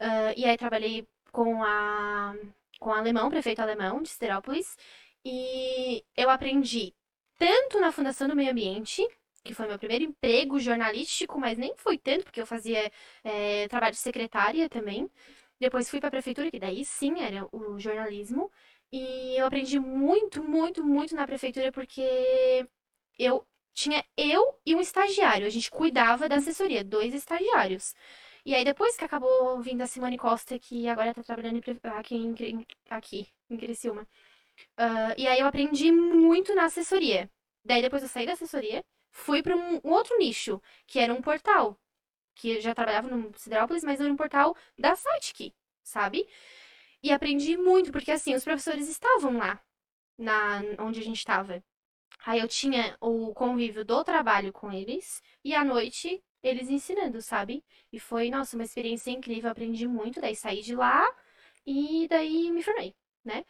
Ah, e aí trabalhei com a com o alemão, prefeito alemão de Esterópolis. E eu aprendi tanto na Fundação do Meio Ambiente, que foi meu primeiro emprego jornalístico, mas nem foi tanto, porque eu fazia eh, trabalho de secretária também. Depois fui para a prefeitura, que daí sim era o jornalismo. E eu aprendi muito, muito, muito na prefeitura, porque eu tinha eu e um estagiário. A gente cuidava da assessoria, dois estagiários. E aí, depois que acabou vindo a Simone Costa, que agora tá trabalhando aqui em, aqui, em Criciúma. Ah, e aí eu aprendi muito na assessoria. Daí depois eu saí da assessoria, fui para um outro nicho, que era um portal. Que já trabalhava no Siderópolis, mas era um portal da Satic, sabe? E aprendi muito, porque assim, os professores estavam lá, na, onde a gente estava. Aí eu tinha o convívio do trabalho com eles, e à noite eles ensinando, sabe? E foi, nossa, uma experiência incrível, aprendi muito, daí saí de lá e daí me formei, né?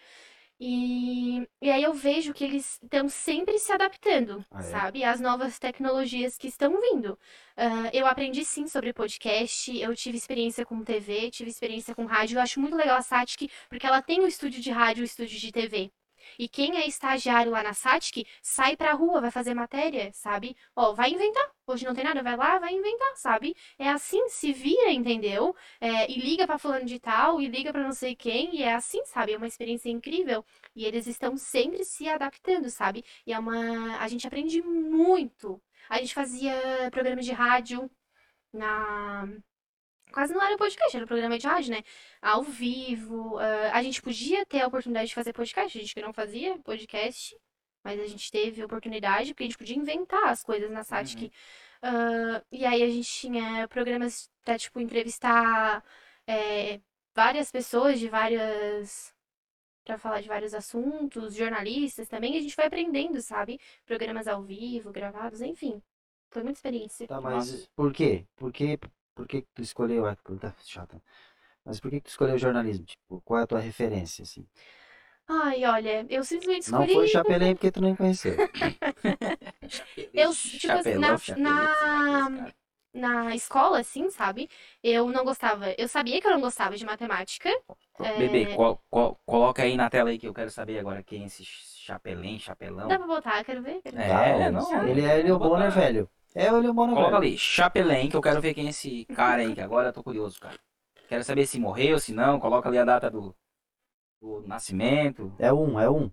E, e aí eu vejo que eles estão sempre se adaptando, Ah, é? sabe? Às novas tecnologias que estão vindo. Ah, eu aprendi sim sobre podcast, eu tive experiência com TV, tive experiência com rádio. Eu acho muito legal a Satic, porque ela tem o estúdio de rádio e o estúdio de TV. E quem é estagiário lá na Satic, sai pra rua, vai fazer matéria, sabe? Ó, vai inventar. Hoje não tem nada, vai lá, vai inventar, sabe? É assim, se vira, entendeu? É, e liga pra fulano de tal, e liga pra não sei quem, e é assim, sabe? É uma experiência incrível. E eles estão sempre se adaptando, sabe? E é uma. A gente aprende muito. A gente fazia programa de rádio na. Quase não era podcast, era programa de rádio, né? Ao vivo. ah, a gente podia ter a oportunidade de fazer podcast, a gente que não fazia podcast, mas a gente teve a oportunidade, porque a gente podia inventar as coisas na Satic. Ah, e aí a gente tinha programas pra, tipo, entrevistar é, várias pessoas de várias. Pra falar de vários assuntos, jornalistas também, a gente foi aprendendo, sabe? Programas ao vivo, gravados, enfim. Foi muita experiência. Tá, mas por quê? Por quê? Por que que tu escolheu? Ah, pergunta chata. Mas por que que tu escolheu jornalismo? Tipo, qual é a tua referência, assim? Ai, olha, eu simplesmente Não escolhi. foi Chapelém porque tu nem conheceu. Eu, tipo assim, na- na- na escola, assim, sabe? Eu não gostava. Eu sabia que eu não gostava de matemática. É, Bebê, col- col- coloca aí na tela aí que eu quero saber agora quem é esse chapelém, chapelão. Dá pra botar, quero ver. Quero ver. É, Tá, não, Ele é Elio vou Bonner, botar. velho. É o Bonner, Coloca ali, chapelém, que eu quero ver quem é esse cara aí, que agora eu tô curioso, cara. Quero saber se morreu, se não. Coloca ali a data do, do nascimento. É um, é um.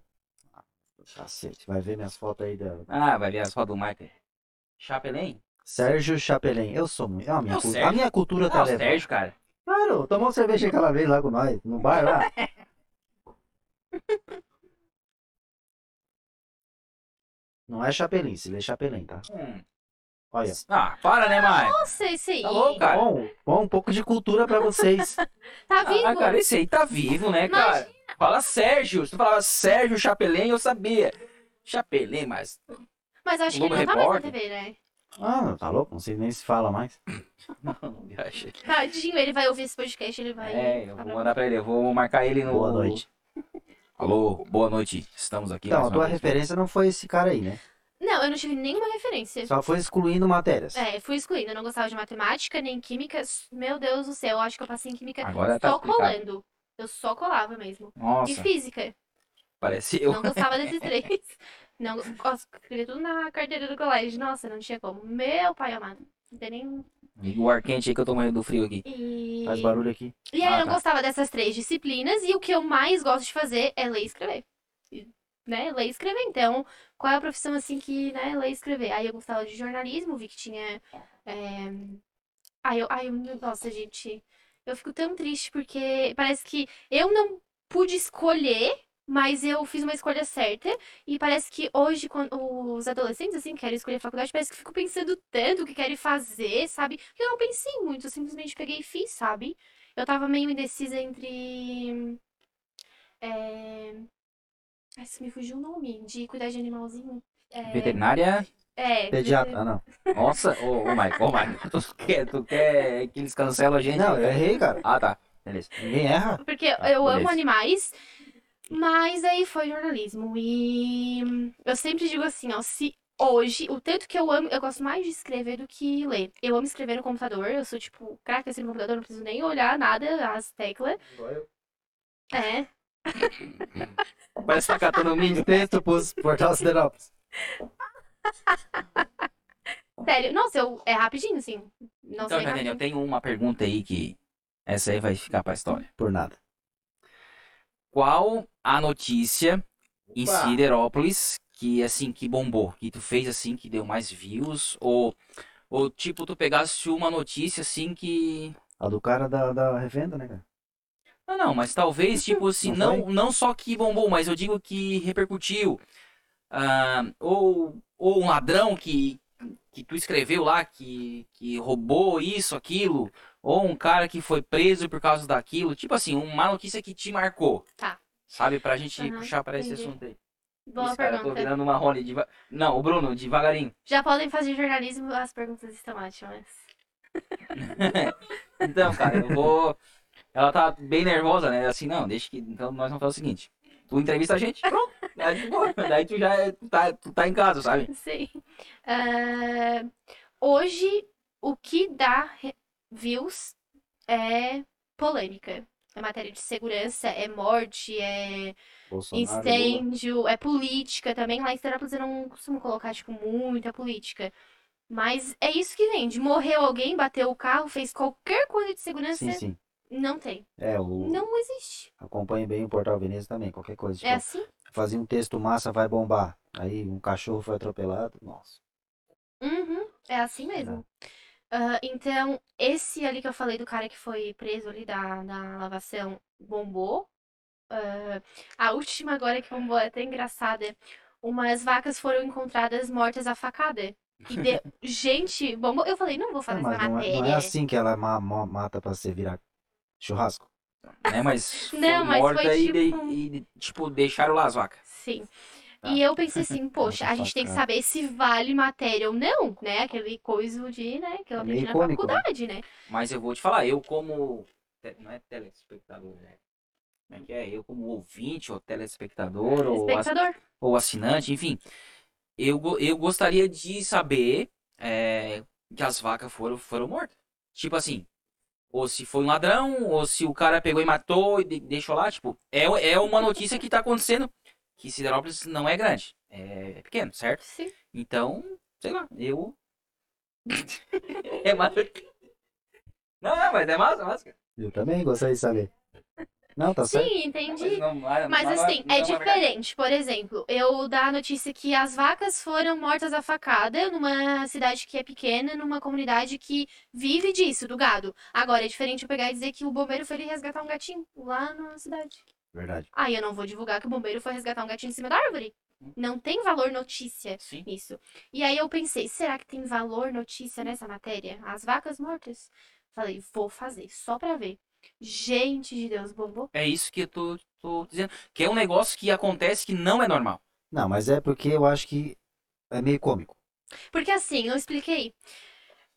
Cacete, vai ver minhas fotos aí da. Ah, vai ver as fotos do Michael. Chapelém? Sérgio Chapelin. Eu sou muito. A minha, É Sérgio. a minha cultura tá Ah, levando. Sérgio, cara. Claro, tomou cerveja aquela vez lá com nós, no bar lá. Não é Chapelin, se lê Chapelin, tá? Hum. Olha. Ah, para, né, Mai? Nossa, esse aí. Tá louco, cara? Bom, bom, um pouco de cultura pra vocês. Tá vivo? Ah, cara, esse aí tá vivo, né, cara? Fala Sérgio. Se tu falava Sérgio Chapelin, eu sabia. Chapelin, mas. Mas eu acho que ele Globo não tá mais na Repórter. TV, né? Ah, tá louco? Não sei nem se fala mais. Não, não viaja. Tadinho, ele vai ouvir esse podcast, ele vai. É, eu vou mandar pra ele. Eu vou marcar ele no. Boa noite. Alô, boa noite. Estamos aqui. Então, mais a uma tua vez. referência não foi esse cara aí, né? Não, eu não tive nenhuma referência. Só foi excluindo matérias. É, fui excluída. Eu não gostava de matemática, nem química. Meu Deus do céu, eu acho que eu passei em química Agora tá só explicado. colando. Eu só colava mesmo. E Nossa, física. parece eu. Não gostava desses três. Não, nossa, escrevi tudo na carteira do colégio. Nossa, não tinha como. Meu pai amado. Não tem nem. O ar quente aí que eu tô morrendo do frio aqui. E... Faz barulho aqui. E aí Ah, eu não tá. gostava dessas três disciplinas. E o que eu mais gosto de fazer é ler e escrever. Né? Ler e escrever. Então, qual é a profissão assim que, né? Ler e escrever. Aí eu gostava de jornalismo, vi que tinha. É... Aí eu. Ai, nossa, gente. Eu fico tão triste porque parece que eu não pude escolher, mas eu fiz uma escolha certa. E parece que hoje, quando os adolescentes, assim, querem escolher faculdade, parece que ficam pensando tanto o que querem fazer, sabe? Eu não pensei muito, eu simplesmente peguei e fiz, sabe? Eu tava meio indecisa entre. É... Ai, se me fugiu o nome. De cuidar de animalzinho. É, Veterinária. é, Pediatra. Ah, não. Nossa, ô, ô, Mike, ô, Mike. Tu quer, tu quer que eles cancelam a gente? Não, eu errei, cara. Ah, tá. Beleza. Ninguém erra. Porque Ah, eu amo beleza. animais, mas aí foi jornalismo. E eu sempre digo assim, ó, se hoje, o tanto que eu amo, eu gosto mais de escrever do que ler. Eu amo escrever no computador, eu sou tipo, craque assim no computador, não preciso nem olhar nada, as teclas. É. Parece catando milho. Texto pros Portal Siderópolis. Sério, nossa, eu, é rapidinho, assim. Não Então, sei Jardine, eu tenho uma pergunta aí que. Essa aí vai ficar pra história. Por nada. Qual a notícia em Opa. Siderópolis que, assim, que bombou? Que tu fez, assim, que deu mais views? Ou, ou tipo, tu pegasse uma notícia, assim, que... A do cara da, da revenda, né, cara? Não, não, mas talvez, tipo assim, Não não, não só que bombou, mas eu digo que repercutiu. Ah, ou, ou um ladrão que, que tu escreveu lá, que, que roubou isso, aquilo. Ou um cara que foi preso por causa daquilo. Tipo assim, uma notícia que te marcou. Tá. Sabe, pra gente Aham, puxar para esse entendi. assunto aí. Boa Isso, cara, eu tô pergunta. virando uma Rony. Deva... Não, o Bruno, devagarinho. Já podem fazer jornalismo, as perguntas estão ótimas. Então, cara, eu vou. Ela tá bem nervosa, né? Assim, não, deixa que. Então nós vamos fazer o seguinte. Tu entrevista a gente, pronto. Daí, de boa. Daí tu já é- tu tá, tu tá em casa, sabe? Sim. Ah, hoje, o que dá views é polêmica. É matéria de segurança, é morte, é Bolsonaro. Lula. incêndio, é política também. Lá em Esterópolis eu não costumo colocar, tipo, muita política. Mas é isso que vende. Morreu alguém, bateu o carro, fez qualquer coisa de segurança, Sim, sim. Não tem. É, o... Não existe. acompanhe bem o Portal Veneza também. Qualquer coisa. Tipo, É assim? fazia um texto massa, vai bombar. Aí um cachorro foi atropelado. Nossa. Uhum, é assim mesmo. Ah, então, esse ali que eu falei do cara que foi preso ali da, da lavação bombou. Ah, a última agora que bombou é até engraçada. Umas vacas foram encontradas mortas a facada. E de... gente, bombou. Eu falei, não vou É, fazer mas essa não é, matéria. não é assim que ela ma- mata pra você virar churrasco. Né? Mas Não, mas morta foi e, de- tipo- e, tipo, deixaram lá as vacas. Sim. Tá. E eu pensei assim, poxa, a gente tem que saber se vale matéria ou não, né? Aquele coisa de, né, que eu É aprendi na icônico, né? faculdade, né? Mas eu vou te falar, eu como. Não é telespectador, né? Como é que é? Eu como ouvinte ou telespectador ou, ass- Espectador. ou assinante, enfim. Eu, eu gostaria de saber é, que as vacas foram, foram mortas. Tipo assim, ou se foi um ladrão, ou se o cara pegou e matou e de- deixou lá. Tipo, é, é uma notícia que tá acontecendo que Siderópolis não é grande. É, pequeno, certo? Sim. Então, sei lá, eu. é massa. Não, não, mas é massa, massa. cara. Eu também gostaria de saber. Não, tá certo? Sim, entendi. Mas, não, mas, Mas mas- assim, não é diferente. Por exemplo, eu dar a notícia que as vacas foram mortas a facada numa cidade que é pequena, numa comunidade que vive disso, do gado. Agora, é diferente eu pegar e dizer que o bombeiro foi ali resgatar um gatinho lá na cidade. Verdade. Aí eu não vou divulgar que o bombeiro foi resgatar um gatinho em cima da árvore. Não tem valor notícia Sim. nisso. E aí eu pensei, será que tem valor notícia nessa matéria? As vacas mortas? Falei, vou fazer, só pra ver. Gente de Deus, bombou. É isso que eu tô, tô dizendo. Que é um negócio que acontece que não é normal. Não, mas é porque eu acho que é meio cômico. Porque assim, eu expliquei.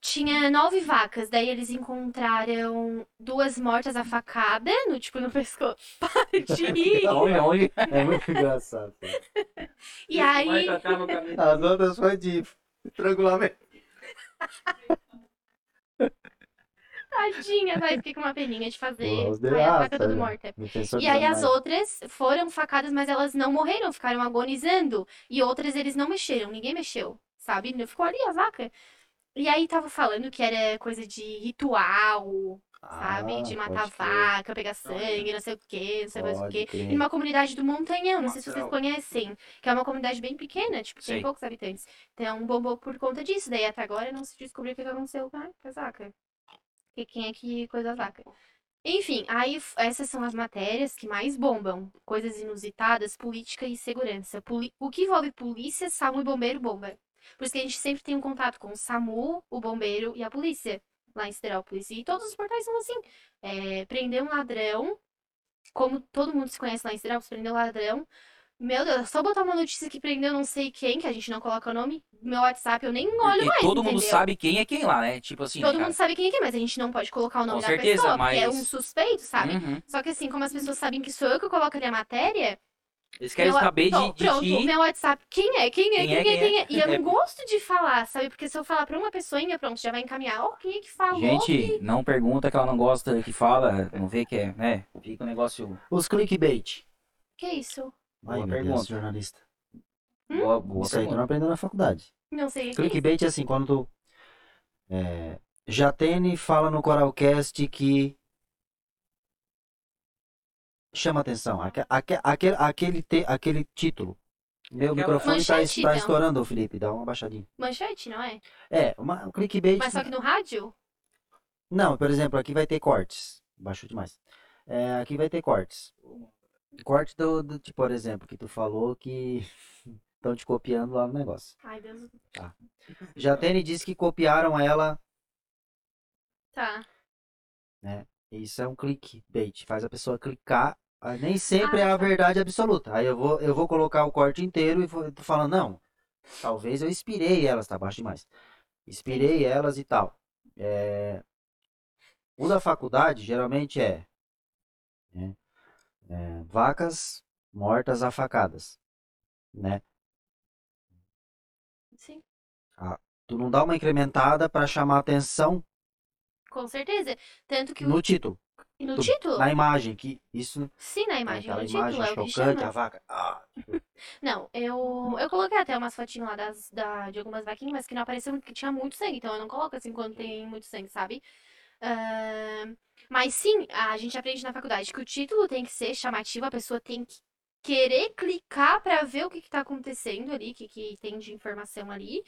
Tinha nove vacas, daí eles encontraram duas mortas a facada, no tipo no pescoço. Para de rir. Onde? É muito engraçado. E aí, As outras foi de estrangulamento. Tadinha, daí fiquei com uma peninha de fazer. Aí a vaca desgraça, toda né? morta. Defensor E aí as outras foram facadas, mas elas não morreram, ficaram agonizando. E outras eles não mexeram, ninguém mexeu, sabe? Ficou ali a vaca. E aí tava falando que era coisa de ritual, sabe? Ah, de pode matar vaca, pegar sangue, não sei o quê, não sei mais o quê. Em uma comunidade do Montanhão, não sei se vocês conhecem, que é uma comunidade bem pequena, tipo, tem Sei. poucos habitantes. Então, bombou por conta disso. Daí até agora não se descobriu o que aconteceu com a com quem é que coisa vaca. Enfim, aí essas são as matérias que mais bombam. Coisas inusitadas, política e segurança. Poli- o que envolve polícia, SAMU e bombeiro bomba. Por isso que a gente sempre tem um contato com o SAMU, o bombeiro e a polícia lá em Siderópolis. E todos os portais são assim. É, prender um ladrão, como todo mundo se conhece lá em Siderópolis, prender um ladrão. Meu Deus, é só botar uma notícia que prendeu não sei quem, que a gente não coloca o nome. Meu WhatsApp eu nem olho Porque mais, todo mundo entendeu? sabe quem é quem lá, né? Tipo assim, Todo né, mundo cara? sabe quem é quem, mas a gente não pode colocar o nome Com da certeza, pessoa, porque é mas- um suspeito, sabe? Uhum. Só que assim, como as pessoas sabem que sou eu que coloco ali a matéria, Eles querem meu- saber de, de pronto, ti. meu WhatsApp, quem é, quem é, quem, é, quem é, E eu É. não gosto de falar, sabe? Porque se eu falar pra uma pessoinha, pronto, já vai encaminhar. Ó, quem é que falou? Gente, não pergunta que ela não gosta que fala, não vê que é, né? Fica um negócio. Os clickbait. Que isso? Ai, Boa meu Deus, pergunta. jornalista. Hum? Boa, boa Isso aí tu pergunta. não aprendeu na faculdade. Não sei. Clickbait é assim, quando tu. É, Jatene fala no Coralcast que. Chama atenção. Aque- aque- Aquele, aquele, te- aquele título. Meu Aquela- microfone tá, Manchete, tá então. estourando, Felipe. Dá uma baixadinha. Manchete, não é? É, uma, um clickbait. Mas só que no rádio? Não, por exemplo, aqui vai ter cortes. Baixou demais. É, aqui vai ter cortes. Corte do, do tipo, por exemplo, que tu falou que estão te copiando lá no negócio. Ai, Deus. Jatene disse que copiaram ela. Tá. Isso é um clickbait. Faz a pessoa clicar. ah, Nem sempre é Ah, a tá. verdade absoluta. Aí eu vou, eu vou colocar o corte inteiro e vou, tô falando, não. Talvez eu inspirei elas, tá baixo demais. Inspirei elas e tal. É, O da faculdade geralmente é, né, é, vacas mortas a facadas, né? Sim. Tu não dá uma incrementada para chamar atenção Com certeza. Tanto que no o... título, no tu- título? na imagem, que isso Sim, na imagem. aquela No imagem é chocante, a vaca. ah, Não, eu, eu coloquei até umas fotinhas lá das, da, de algumas vaquinhas, mas que não apareceu que tinha muito sangue, então eu não coloco assim quando tem muito sangue, sabe? Ahn, mas sim, a gente aprende na faculdade que o título tem que ser chamativo, a pessoa tem que querer clicar pra ver o que, que tá acontecendo ali, o que, que tem de informação ali,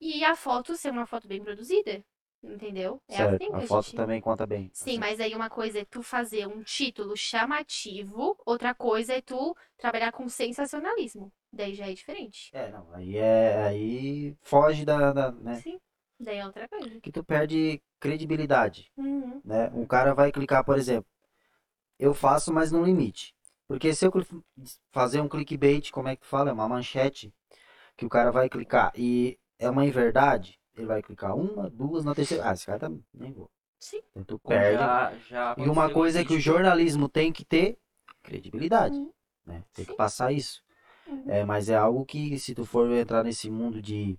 e a foto ser uma foto bem produzida, entendeu? É certo, assim a a foto gente... também conta bem. Sim, Assim, mas aí uma coisa é tu fazer um título chamativo, outra coisa é tu trabalhar com sensacionalismo. Daí já é diferente. É, não, aí é, aí foge da, da, né, Sim, daí é outra coisa. que tu perde credibilidade, Uhum. né? Um cara vai clicar, por exemplo, eu faço, mas no limite. Porque se eu fazer um clickbait, como é que tu fala? É uma manchete que o cara vai clicar e é uma inverdade, ele vai clicar uma, duas, na terceira, ah, esse cara tá, nem vou. Sim. Então tu perde. já- já E uma coisa é que o jornalismo tem que ter credibilidade, Uhum. né? Tem que Sim. passar isso. Uhum. É, mas é algo que se tu for entrar nesse mundo de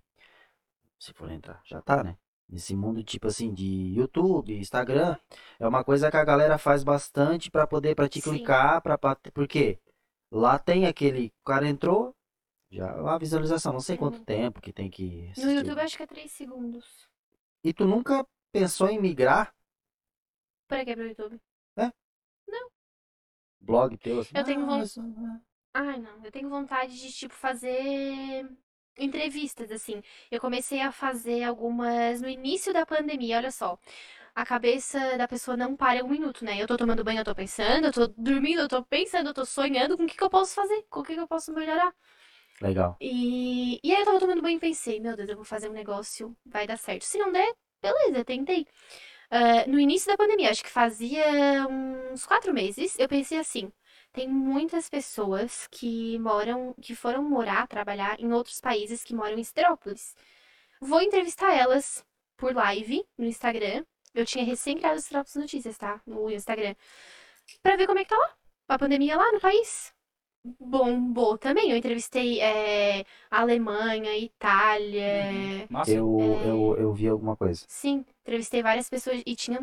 se for entrar, já tá, né? Nesse mundo tipo assim de YouTube, Instagram, é uma coisa que a galera faz bastante pra poder para te Sim. clicar, para porque lá tem aquele o cara entrou, já a visualização, não sei quanto Uhum. tempo que tem que No assistir. YouTube acho que é 3 segundos. E tu nunca pensou em migrar Pra que pro YouTube? blog teu assim? Eu tenho "Ah, von- mas, ah, Ai, não. Eu tenho vontade de, tipo, fazer entrevistas, assim. Eu comecei a fazer algumas no início da pandemia, olha só. A cabeça da pessoa não para um minuto, né? Eu tô tomando banho, eu tô pensando, eu tô dormindo, eu tô pensando, eu tô sonhando com o que que eu posso fazer, com o que que eu posso melhorar. Legal. E, e aí eu tava tomando banho e pensei, meu Deus, eu vou fazer um negócio, vai dar certo. Se não der, beleza, tentei. Ah, no início da pandemia, acho que fazia uns quatro meses, eu pensei assim, tem muitas pessoas que moram, que foram morar, trabalhar em outros países que moram em Siderópolis. Vou entrevistar elas por live no Instagram. Eu tinha recém criado os Siderópolis Notícias, tá? No Instagram. Pra ver como é que tá lá. A pandemia lá no país. Bombou também. Eu entrevistei é, Alemanha, Itália. Nossa, Eu, É. eu, eu vi alguma coisa. Sim, entrevistei várias pessoas e tinha.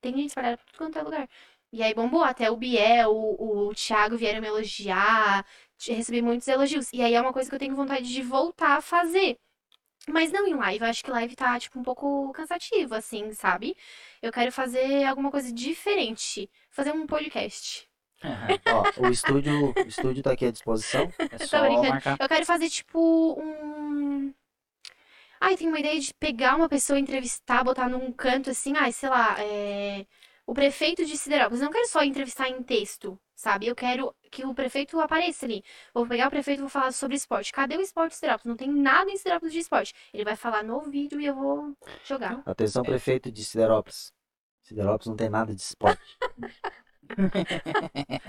Tem gente espalhada por tudo quanto é lugar. E aí bombou, até o Biel, o, o Thiago vieram me elogiar, recebi muitos elogios. E aí é uma coisa que eu tenho vontade de voltar a fazer. Mas não em live, eu acho que live tá, tipo, um pouco cansativo, assim, sabe? Eu quero fazer alguma coisa diferente. Fazer um podcast. Ó, o estúdio, o estúdio tá aqui à disposição. é só marcar. Eu quero fazer, tipo, um. Ai, tem uma ideia de pegar uma pessoa, entrevistar, botar num canto assim, ai, sei lá, é... o prefeito de Siderópolis. Eu não quero só entrevistar em texto, sabe? Eu quero que o prefeito apareça ali. Vou pegar o prefeito e vou falar sobre esporte. Cadê o esporte de Siderópolis? Não tem nada em Siderópolis de esporte. Ele vai falar no vídeo e eu vou jogar. Atenção, prefeito de Siderópolis. Siderópolis não tem nada de esporte.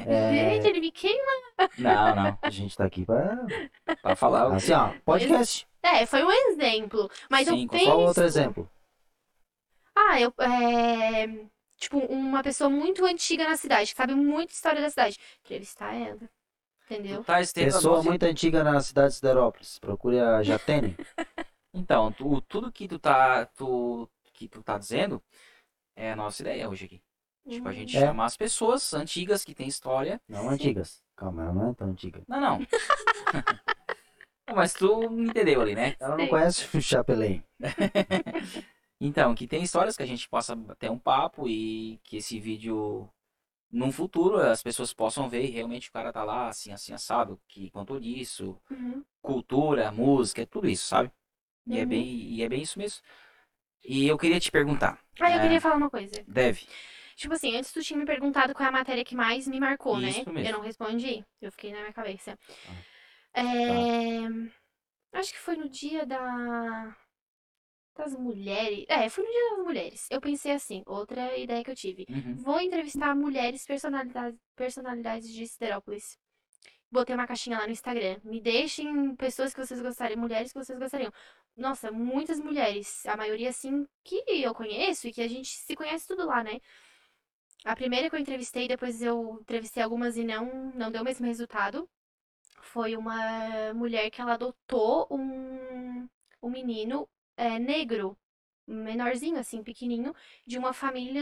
É, Gente, ele me queima. Não, não. a gente tá aqui pra. Pra falar Assim, ó, podcast. É, foi um exemplo. Mas Sim, eu qual penso. Qual outro exemplo? Ah, eu. É... Tipo, uma pessoa muito antiga na cidade, que sabe muita história da cidade. Entrevistar ela. Entendeu? Tá Pessoa muito antiga na cidade de Siderópolis. Procure a Jatene. Então, tu- tudo que tu tá, tu, que tu tá dizendo é a nossa ideia hoje aqui. Tipo, a gente É. chamar as pessoas antigas que têm história. Não antigas. Calma, ela não é tão antiga. Não, não. Mas tu me entendeu ali, né? Ela não Sim. conhece o Chapelin. Então, que tem histórias que a gente possa ter um papo e que esse vídeo, num futuro, as pessoas possam ver e realmente o cara tá lá, assim, assim, assado, que contou disso, Uhum. cultura, música, tudo isso, sabe? E é Uhum. bem, e é bem isso mesmo. E eu queria te perguntar, Ah, eu É. queria falar uma coisa. deve, Tipo assim, antes tu tinha me perguntado qual é a matéria que mais me marcou, né? Isso mesmo. Eu não respondi. Eu fiquei na minha cabeça. Tá. É... Acho que foi no dia da... das mulheres. É, foi no dia das mulheres. Eu pensei assim, outra ideia que eu tive. Uhum. Vou entrevistar mulheres personalidades, personalidades de Siderópolis. Botei uma caixinha lá no Instagram. Me deixem pessoas que vocês gostariam, mulheres que vocês gostariam. Nossa, muitas mulheres. A maioria, assim, que eu conheço e que a gente se conhece tudo lá, né? A primeira que eu entrevistei, depois eu entrevistei algumas e não, não deu o mesmo resultado. Foi uma mulher que ela adotou um, um menino é, negro, menorzinho, assim, pequenininho, de uma família.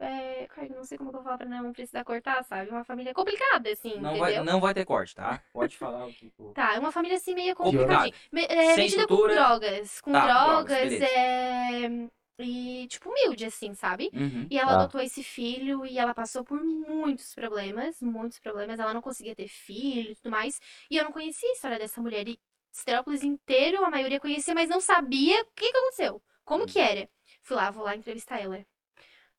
É, cara, não sei como que eu vou falar pra não precisar cortar, sabe? Uma família complicada, assim, Não entendeu? vai, não vai ter corte, tá? Pode falar o que. Tá, é uma família assim meio complicadinha. Me- É, Sem metida com drogas. Com Tá, drogas, drogas, é. E, tipo, humilde, assim, sabe? Uhum. E ela Tá. adotou esse filho e ela passou por muitos problemas, muitos problemas. Ela não conseguia ter filho e tudo mais. E eu não conhecia a história dessa mulher. E Esterópolis inteiro, a maioria conhecia, mas não sabia o que, que aconteceu. Como que era. Fui lá, vou lá entrevistar ela.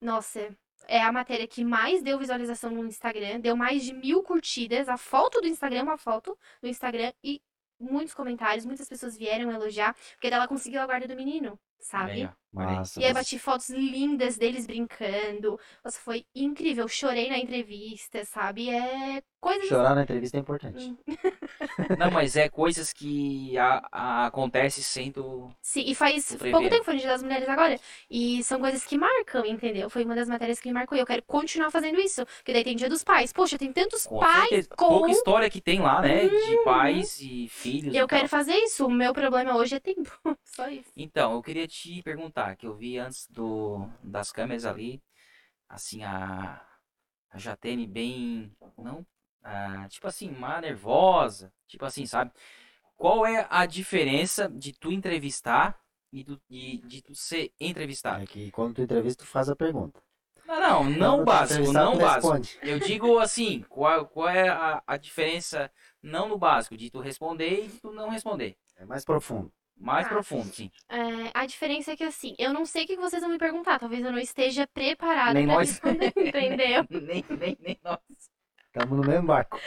Nossa, é a matéria que mais deu visualização no Instagram. Deu mais de mil curtidas. A foto do Instagram, uma foto do Instagram. E muitos comentários, muitas pessoas vieram elogiar. Porque ela conseguiu a guarda do menino, sabe? Legal. Massa. E aí bati fotos lindas deles brincando. Nossa, foi incrível. Chorei na entrevista, sabe? É coisas. Chorar na entrevista é importante. Não, mas é coisas que a, a, acontece tu... Sim, e faz pouco tempo, foi no Dia das Mulheres agora. E são coisas que marcam, entendeu? Foi uma das matérias que me marcou. E eu quero continuar fazendo isso. Porque daí tem Dia dos Pais. Poxa, tem tantos Com pais certeza. com. Pouca história que tem lá, né? De pais e filhos Eu e quero tal. fazer isso. O meu problema hoje é tempo. Só isso. Então, eu queria te perguntar, que eu vi antes do, das câmeras ali, assim, a, a Jatene bem, não, ah, tipo assim, má nervosa, tipo assim, sabe? Qual é a diferença de tu entrevistar e do, de, de tu ser entrevistado? É que quando tu entrevista, tu faz a pergunta. Não, não, não Quando básico, não básico. responde. Eu digo assim, qual, qual é a, a diferença, não no básico, de tu responder e de tu não responder? É mais profundo. Mais Ah. profundo, sim. É, a diferença é que, assim, eu não sei o que vocês vão me perguntar. Talvez eu não esteja preparada Nem pra nós. responder, entendeu? nem, nem, nem nós. Tamo no mesmo barco.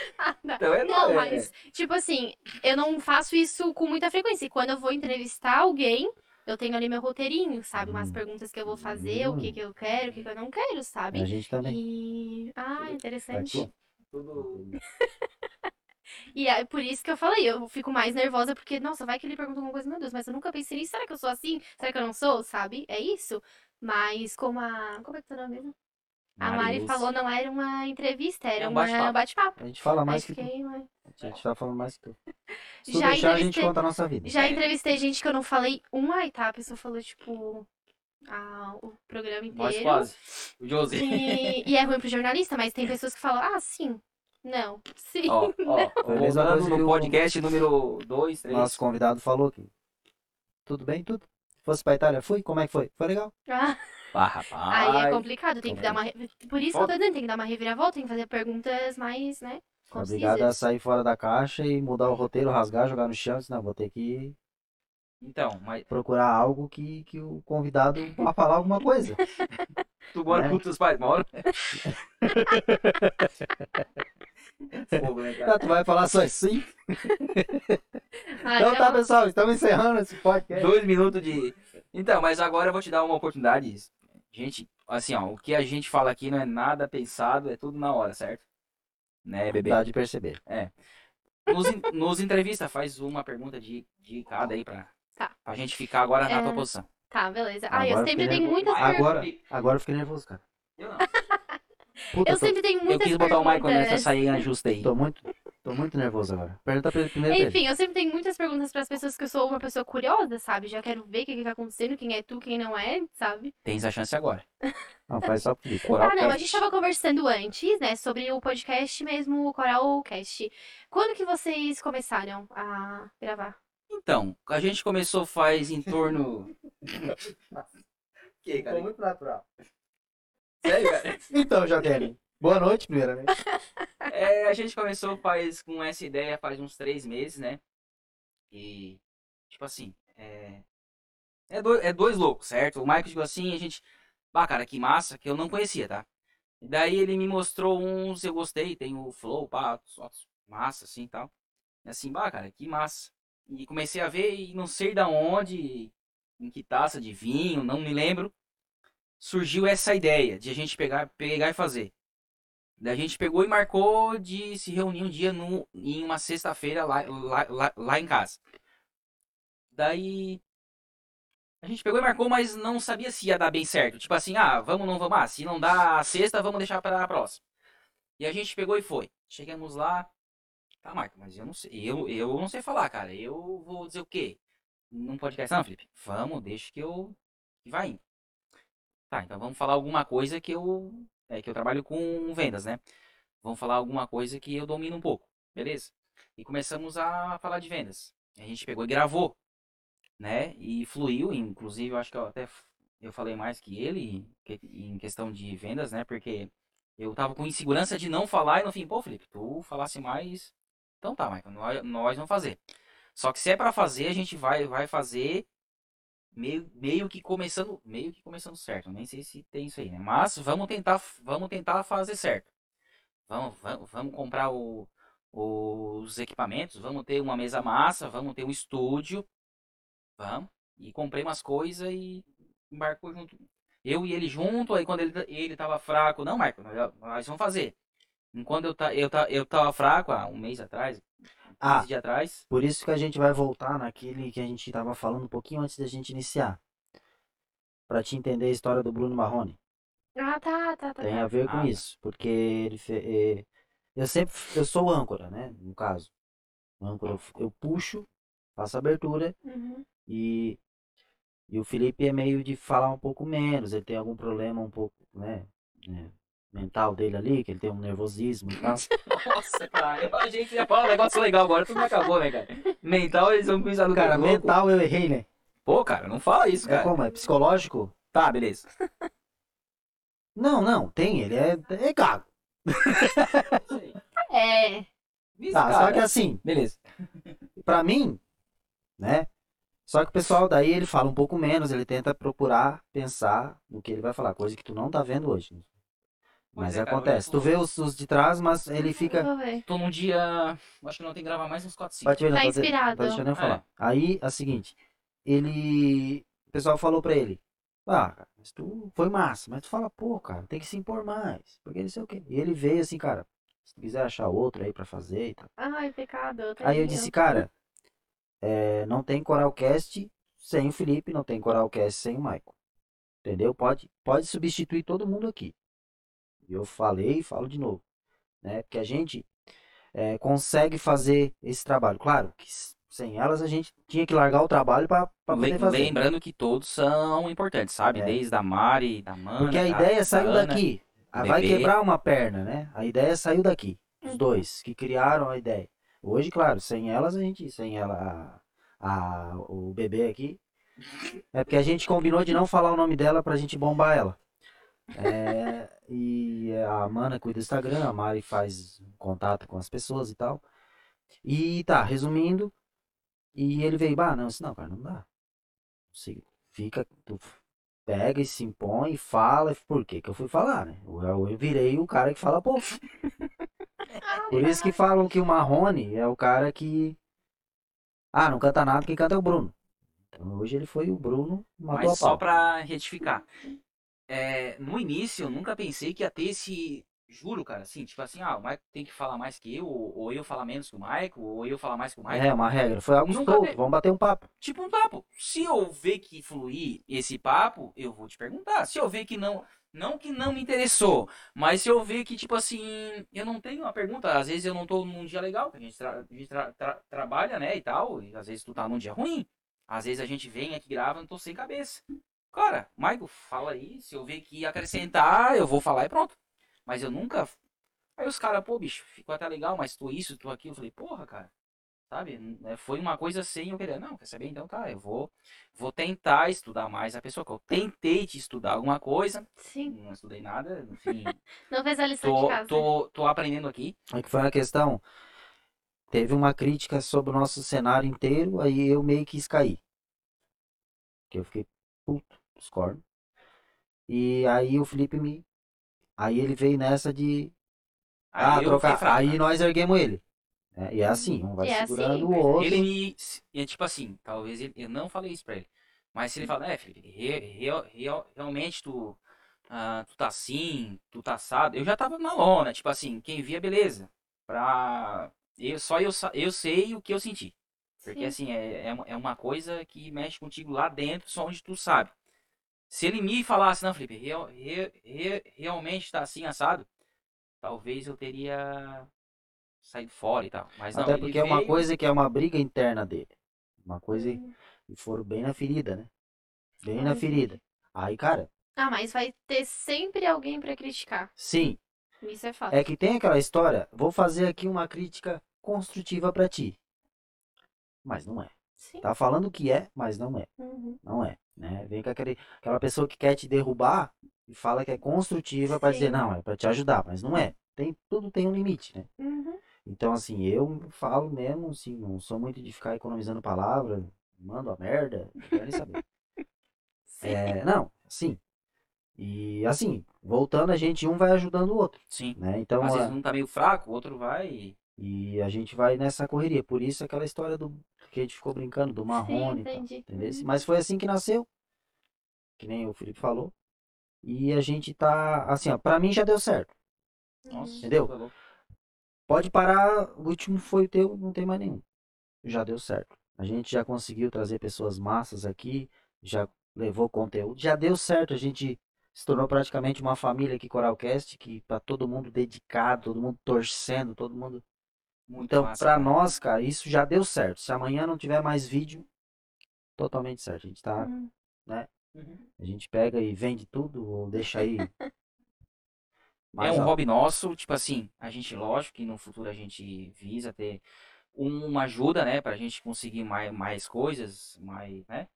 Então é Não, é- mas, tipo assim, eu não faço isso com muita frequência. E quando eu vou entrevistar alguém, eu tenho ali meu roteirinho, sabe? Umas Hum. perguntas que eu vou fazer, o que que eu quero, o que que eu não quero, A sabe? gente também. E. Ah, interessante. Aqui. tudo. E é por isso que eu falei, eu fico mais nervosa, porque, nossa, vai que ele pergunta alguma coisa, meu Deus, mas eu nunca pensei nisso. Será que eu sou assim? Será que eu não sou? Sabe? É isso. Mas como a. Como é que tá o nome mesmo? A Mari falou, não era uma entrevista, era É um uma bate-papo. bate-papo. A gente fala mais que tu. fiquei, mas- A gente tá falando mais que tu. Se tu Já deixar, a gente entrevistei- conta a nossa vida. Já entrevistei gente que eu não falei uma etapa, a pessoa falou, tipo, a- o programa Nós inteiro. quase. O Josi. E, e é ruim pro jornalista, mas tem pessoas que falam, ah, sim, não, sim. Ó, ó, a mesma voltando coisa que no o- podcast número 2, 3. Nosso convidado falou que. Tudo bem, tudo. Fosse pra Itália, fui? Como é que foi? Foi legal. Ah, Ah, rapaz. aí é complicado, tem que dar uma. re- Por isso que eu tô dizendo, tem que dar uma reviravolta, tem que fazer perguntas mais, né? Obrigado a Concisas. sair fora da caixa e mudar o roteiro, rasgar, jogar no chão. Disse, Não, vou ter que Então, mas procurar algo que, que o convidado vá falar alguma coisa. tu mora Né? com teus pais, mora? Né? Ah, tu vai falar só assim? Ah, Então tá, pessoal, estamos encerrando esse podcast. Dois minutos de. Então, mas agora eu vou te dar uma oportunidade. Gente, assim, ó, o que a gente fala aqui não é nada pensado, é tudo na hora, certo? Né, bebê? Dá de perceber. Nos, en- nos entrevista, faz uma pergunta de, de cada aí pra, Tá. pra gente ficar agora na É. tua posição. Tá, beleza. Ah, eu Agora sempre tenho nervoso. muitas perguntas. Agora, agora eu fiquei nervoso, cara. Eu não. Puta, Eu tô, sempre tenho Eu muitas quis botar o Michael nessa perguntas. saia justa aí. tô muito, tô muito nervoso agora. Pergunta pra ele primeiro. Enfim, eu sempre tenho muitas perguntas para as pessoas que eu sou uma pessoa curiosa, sabe? Já quero ver o que, que tá acontecendo, quem é tu, quem não é, sabe? Tens a chance agora. Não, faz só pro Felipe. Coral ah, não, a Cast. gente tava conversando antes, né, sobre o podcast mesmo, o Coralcast. Quando que vocês começaram a gravar? Então, a gente começou faz em torno. que, cara? muito natural. Sério, cara? Então, Jadene, boa noite, primeiramente. É, a gente começou faz com essa ideia faz uns três meses, né? E, tipo assim, é. É, do- é dois loucos, certo? O Michael chegou assim, a gente. Ah, cara, que massa, que eu não conhecia, tá? Daí ele me mostrou uns, eu gostei, tem o Flow, pá, só massa, assim e tal. E assim, bah, cara, que massa. E comecei a ver e não sei da onde, em que taça de vinho, não me lembro. Surgiu essa ideia de a gente pegar, pegar e fazer. Daí a gente pegou e marcou de se reunir um dia no, em uma sexta-feira lá, lá, lá, lá em casa. Daí a gente pegou e marcou, mas não sabia se ia dar bem certo. Tipo assim, ah, vamos, não vamos. Ah, se não dá a sexta, vamos deixar para a próxima. E a gente pegou e foi. Chegamos lá. Tá, Marco, mas eu não sei. Eu, eu não sei falar, cara. Eu vou dizer o quê? Não podcast não, Felipe? Vamos, deixa que eu. que vai indo. Tá, então vamos falar alguma coisa que eu. É que eu trabalho com vendas, né? Vamos falar alguma coisa que eu domino um pouco, beleza? E começamos a falar de vendas. A gente pegou e gravou, né? E fluiu, inclusive eu acho que eu até eu falei mais que ele em questão de vendas, né? Porque eu tava com insegurança de não falar e no fim, pô, Felipe, tu falasse mais. Então tá, Michael, nós, nós vamos fazer. Só que se é pra fazer, a gente vai vai fazer meio, meio que começando, meio que começando certo. Nem sei se tem isso aí, né? Mas vamos tentar, vamos tentar fazer certo. Vamos, vamos, vamos comprar o, os equipamentos, vamos ter uma mesa massa, vamos ter um estúdio. Vamos. E comprei umas coisas e embarcou junto. Eu e ele junto, aí quando ele, ele tava fraco, não, Marco, nós, vamos fazer. Enquanto eu, ta, eu, eu tava fraco, há um mês atrás, 15 Ah, dias atrás, por isso que a gente vai voltar naquele que a gente tava falando um pouquinho antes da gente iniciar. Pra te entender a história do Bruno Marrone. Ah, tá, tá, tá. Tem tá. a ver com Ah, tá. isso, porque ele fe... eh, eu sempre eu sou âncora, né? No caso, O âncora eu, eu puxo, faço a abertura Uhum. e e o Felipe é meio de falar um pouco menos, ele tem algum problema um pouco, né, né, mental dele ali, que ele tem um nervosismo e tal. Nossa, cara, a gente ia falar um negócio legal agora, tudo acabou, né, cara? Mental, eles vão pensar no Cara, louco. mental eu errei, né? Pô, cara, não fala isso, É cara. como? É psicológico? Tá, beleza. Não, não, tem, ele é, é gago. É. Tá, só que assim, Beleza. pra mim, né? Só que o pessoal daí ele fala um pouco menos, ele tenta procurar pensar no que ele vai falar, coisa que tu não tá vendo hoje. Mas é, cara, acontece. eu Tu vê os, os de trás, mas ele fica. Tô num dia. Acho que não tem que gravar mais uns 4, 5. Bate o olho, Tá não inspirado. Tô deixando eu É. falar. Aí, é o seguinte. Ele. O pessoal falou pra ele. Ah, cara, mas tu foi massa. Mas tu fala, pô, cara, tem que se impor mais. Porque não sei o quê. E ele veio assim, cara. Se tu quiser achar outro aí pra fazer e tal. Ai, pecado. Aí eu disse, cara, é, não tem Coralcast sem o Felipe, não tem Coralcast sem o Michael. Entendeu? Pode, pode substituir todo mundo aqui. E eu falei e falo de novo. Né? Porque a gente é, consegue fazer esse trabalho. Claro que sem elas a gente tinha que largar o trabalho para poder fazer. Lembrando que todos são importantes, sabe? É. Desde a Mari, da Mana. Porque a ideia saiu da Ana. daqui. Do Vai quebrar uma perna, né? A ideia saiu daqui. Os Uhum. dois que criaram a ideia. Hoje, claro, sem elas a gente, sem ela, a, a- o bebê aqui, é porque a gente combinou de não falar o nome dela pra gente bombar ela. É, e a Mana cuida do Instagram, a Mari faz contato com as pessoas e tal. E tá, resumindo, e ele veio, bah, não, isso não, cara, não dá. Você fica, tu pega e se impõe e fala, por quê que eu fui falar, né? Eu, eu virei o cara que fala pouco. Por isso que falam que o Marrone é o cara que. Ah, não canta nada, quem canta é o Bruno. Então hoje ele foi o Bruno, matou Mas só pau. pra retificar. É, no início eu nunca pensei que ia ter esse. Juro, cara, assim, tipo assim, ah, o Michael tem que falar mais que eu, ou, ou eu falar menos que o Michael, ou eu falar mais que o Michael. É, uma regra. Foi algo solto, teve. vamos bater um papo. Tipo um papo. Se eu ver que fluir esse papo, eu vou te perguntar. Se eu ver que não. Não que não me interessou, mas se eu ver que, tipo assim, eu não tenho uma pergunta, às vezes eu não tô num dia legal, que a gente, tra- a gente tra- tra- trabalha, né, e tal, e às vezes tu tá num dia ruim, às vezes a gente vem aqui grava, não tô sem cabeça. Cara, Michael, fala aí, se eu ver que acrescentar, eu vou falar e pronto. Mas eu nunca. Aí os caras, pô, bicho, ficou até legal, mas tu isso, tu aquilo. Eu falei, porra, cara, sabe? Né, Foi uma coisa sem eu querer. Não, quer saber? Então tá, eu vou, vou tentar estudar mais a pessoa. que Eu tentei te estudar alguma coisa, Sim. não estudei nada, enfim. Não fez a lição de tô, casa. tô, tô aprendendo aqui. Aí que foi uma questão. Teve uma crítica sobre o nosso cenário inteiro, aí eu meio que cair. Que eu fiquei puto, discordo. E aí o Felipe me. Aí ele veio nessa de. ah, Aí eu trocar. fraco. Aí nós erguemos ele. É, e é assim, um vai é assim, segurando o perfeito. outro. Ele me. É tipo assim, talvez ele, eu não falei isso pra ele. Mas se ele falar, é, Felipe, re- real- real- realmente tu, ah, tu tá assim, tu tá assado. Eu já tava na lona, tipo assim, quem via, beleza. Pra. Eu, só eu, eu sei o que eu senti. Porque Sim. assim, é, é uma- é uma coisa que mexe contigo lá dentro, só onde tu sabe. Se ele me falasse, não, Felipe, real- re- re- realmente tá assim assado, talvez eu teria saído fora e tal. Mas não, Até porque é uma veio- coisa que é uma briga interna dele. Uma coisa Hum. e foram bem na ferida, né? Bem na Ai, ferida. Aí, cara, Ah, mas vai ter sempre alguém pra criticar. sim, Isso é fato. é que tem aquela história, vou fazer aqui uma crítica construtiva pra ti. Mas não é. Sim. Tá falando que é, mas não é. Uhum. Não é, né? Vem com aquele, aquela pessoa que quer te derrubar e fala que é construtiva pra dizer, Sim. não, é pra te ajudar, mas não é. Tem, tudo tem um limite, né? Uhum. Então, assim, eu falo mesmo, assim, não sou muito de ficar economizando palavra, mando a merda, não quero nem saber. Sim. É, não, assim. E assim, voltando, a gente um vai ajudando o outro, Sim. né? Então, Às a- vezes um tá meio fraco, o outro vai. E a gente vai nessa correria. Por isso aquela história do que a gente ficou brincando, do Sim, marrone tal. Entendeu? Uhum. Mas foi assim que nasceu. Que nem o Felipe falou. E a gente tá, assim, ó, pra mim já deu certo. Nossa, Entendeu? tá louco. Pode parar, o último foi o teu, não tem mais nenhum. Já deu certo. A gente já conseguiu trazer pessoas massas aqui, já levou conteúdo, já deu certo. A gente se tornou praticamente uma família aqui, Coralcast, que tá todo mundo dedicado, todo mundo torcendo, todo mundo. Muito Então, massa, pra cara. nós, cara, isso já deu certo. Se amanhã não tiver mais vídeo, totalmente certo. A gente tá, Uhum. Uhum. a gente pega e vende tudo ou deixa aí. É um alto. hobby nosso, tipo assim, a gente, lógico que no futuro a gente visa ter uma ajuda, né, pra gente conseguir mais, mais coisas, mais, né?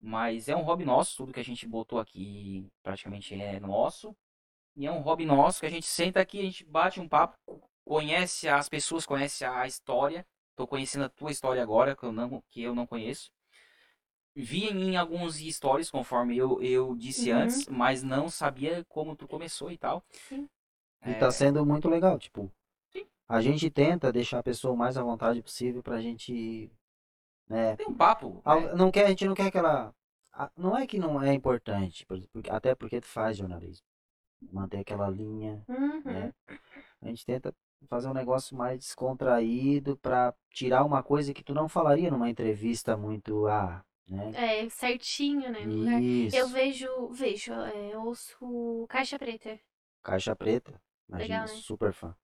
Mas é um hobby nosso, tudo que a gente botou aqui praticamente é nosso. E é um hobby nosso que a gente senta aqui, a gente bate um papo, conhece as pessoas, conhece a história. Tô conhecendo a tua história agora, que eu não, que eu não conheço. Vi em alguns stories, conforme eu, eu disse Uhum. antes, mas não sabia como tu começou e tal. Sim. E É. tá sendo muito legal, tipo, Sim. a gente tenta deixar a pessoa o mais à vontade possível pra gente, né, Tem um papo. Al- né? Não quer, a gente não quer aquela. a- Não é que não é importante, até porque tu faz jornalismo. Manter aquela linha, Uhum. né? A gente tenta fazer um negócio mais descontraído pra tirar uma coisa que tu não falaria numa entrevista muito, ah, né? É, certinho, né? Isso. Eu vejo, vejo, é, ouço Caixa Preta. Caixa Preta. Imagina, Legal, né? super fã.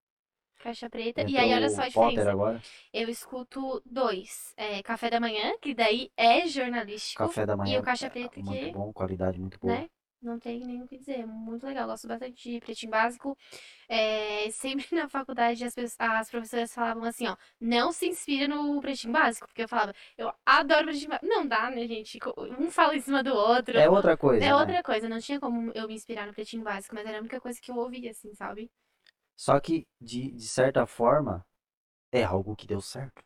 Caixa Preta. E Entrou aí, olha só a diferença. agora. Eu escuto dois. É, Café da Manhã, que daí é jornalístico, Café da manhã. o Caixa é Preta, Muito que- bom, qualidade muito boa. né? Não tem nem o que dizer. Muito legal. Gosto bastante de Pretinho Básico. É, sempre na faculdade as, pessoas- as professoras falavam assim, ó, não se inspira no Pretinho Básico. Porque eu falava, eu adoro Pretinho Básico. Não dá, né, gente? Um fala em cima do outro. É outra coisa, É né? outra coisa. Não tinha como eu me inspirar no Pretinho Básico, mas era a única coisa que eu ouvia, assim, sabe? Só que, de, de certa forma, é algo que deu certo.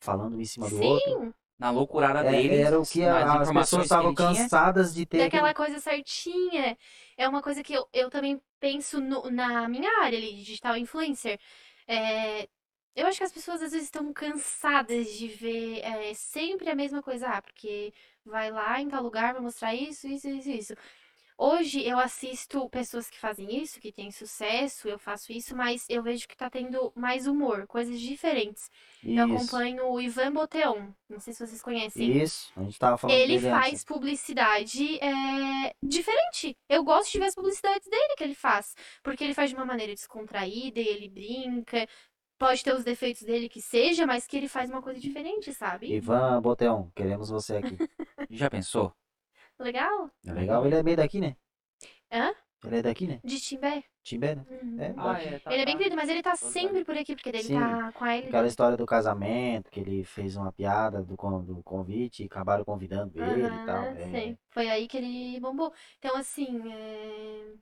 Falando um em cima do outro. Na loucurada É, deles. era o que a- as pessoas estavam cansadas de ter. daquela aquele- coisa certinha. É uma coisa que eu, eu também penso no- na minha área ali, digital influencer. É, eu acho que as pessoas às vezes estão cansadas de ver é, sempre a mesma coisa. Ah, porque vai lá em tal lugar, vai mostrar isso, isso, isso, isso. Hoje eu assisto pessoas que fazem isso, que têm sucesso, eu faço isso, mas eu vejo que tá tendo mais humor, coisas diferentes. Eu Isso. acompanho o Ivan Boteon, não sei se vocês conhecem. Isso, a gente tava falando Ele faz antes. publicidade é, diferente. Eu gosto de ver as publicidades dele que ele faz. Porque ele faz de uma maneira descontraída, e ele brinca. Pode ter os defeitos dele que seja, mas que ele faz uma coisa diferente, sabe? Ivan Boteon, queremos você aqui. Já pensou? Legal? É legal, ele é meio daqui, né? Hã? Ele é daqui, né? De Timbé. Timbé, né? Uhum. É, Ah, é, tá, ele é bem tá. querido, mas ele tá sempre por aqui, porque ele tá com a ele. Aquela história do casamento, que ele fez uma piada do, do convite e acabaram convidando ele e tal. É, sei. Foi aí que ele bombou. Então, assim, é...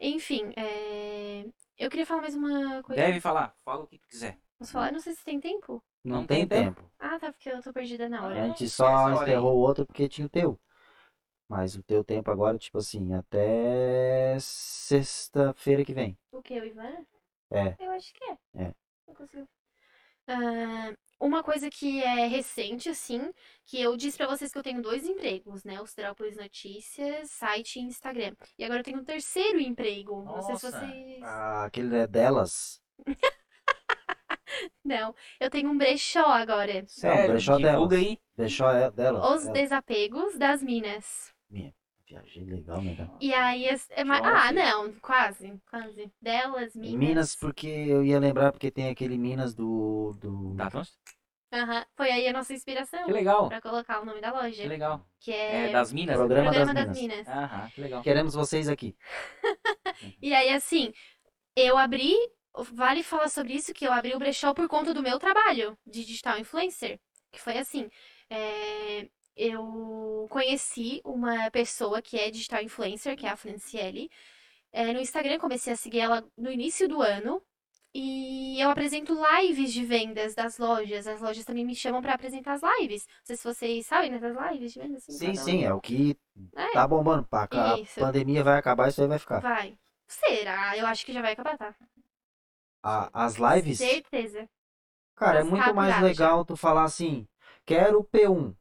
enfim, é... eu queria falar mais uma coisa. Deve falar. Fala o que tu quiser. Posso falar? Não sei se tem tempo. Não, Não tem tem tempo. Ah, tá, porque eu tô perdida na A hora. gente Essa só encerrou o outro porque tinha o teu. Mas o teu tempo agora, tipo assim, até sexta-feira que vem. O que, o Ivan? É. Eu acho que é. É. Não consigo. Ah, uma coisa que é recente, assim, que eu disse pra vocês que eu tenho dois empregos, né? O Siderópolis Notícias, site e Instagram. E agora eu tenho um terceiro emprego. Não sei se Nossa. vocês. Ah, aquele é delas. Não, eu tenho um brechó agora. Sério, brechó divulga delas. aí. Deixou é delas. Os É. desapegos das minas. Viajei legal, né? cara? E aí, as- é mais... Ah, não, quase, quase. Delas, minas. Minas, porque eu ia lembrar porque tem aquele Minas do. do... Pronto? Aham, Foi aí a nossa inspiração Que legal. pra colocar o nome da Que loja. legal. Que é, É das minas? Programa Programa das das Minas. Minas. Aham, que legal. Queremos vocês aqui. E aí, assim, eu abri. Vale falar sobre isso, que eu abri o brechó por conta do meu trabalho de digital influencer. Que foi assim. é, eu conheci uma pessoa que é digital influencer, que é a Franciele. é, no Instagram, comecei a seguir ela no início do ano. E eu apresento lives de vendas das lojas. As lojas também me chamam pra apresentar as lives. Não sei se vocês sabem, né? Das lives de vendas. assim, Sim, cada um. sim, é o que É, tá bombando. Pá, A Isso. pandemia vai acabar, isso aí vai ficar. vai. Será? Eu acho que já vai acabar, tá? As lives, Certeza. cara, é Mas muito rápido mais legal tu falar assim: quero P1.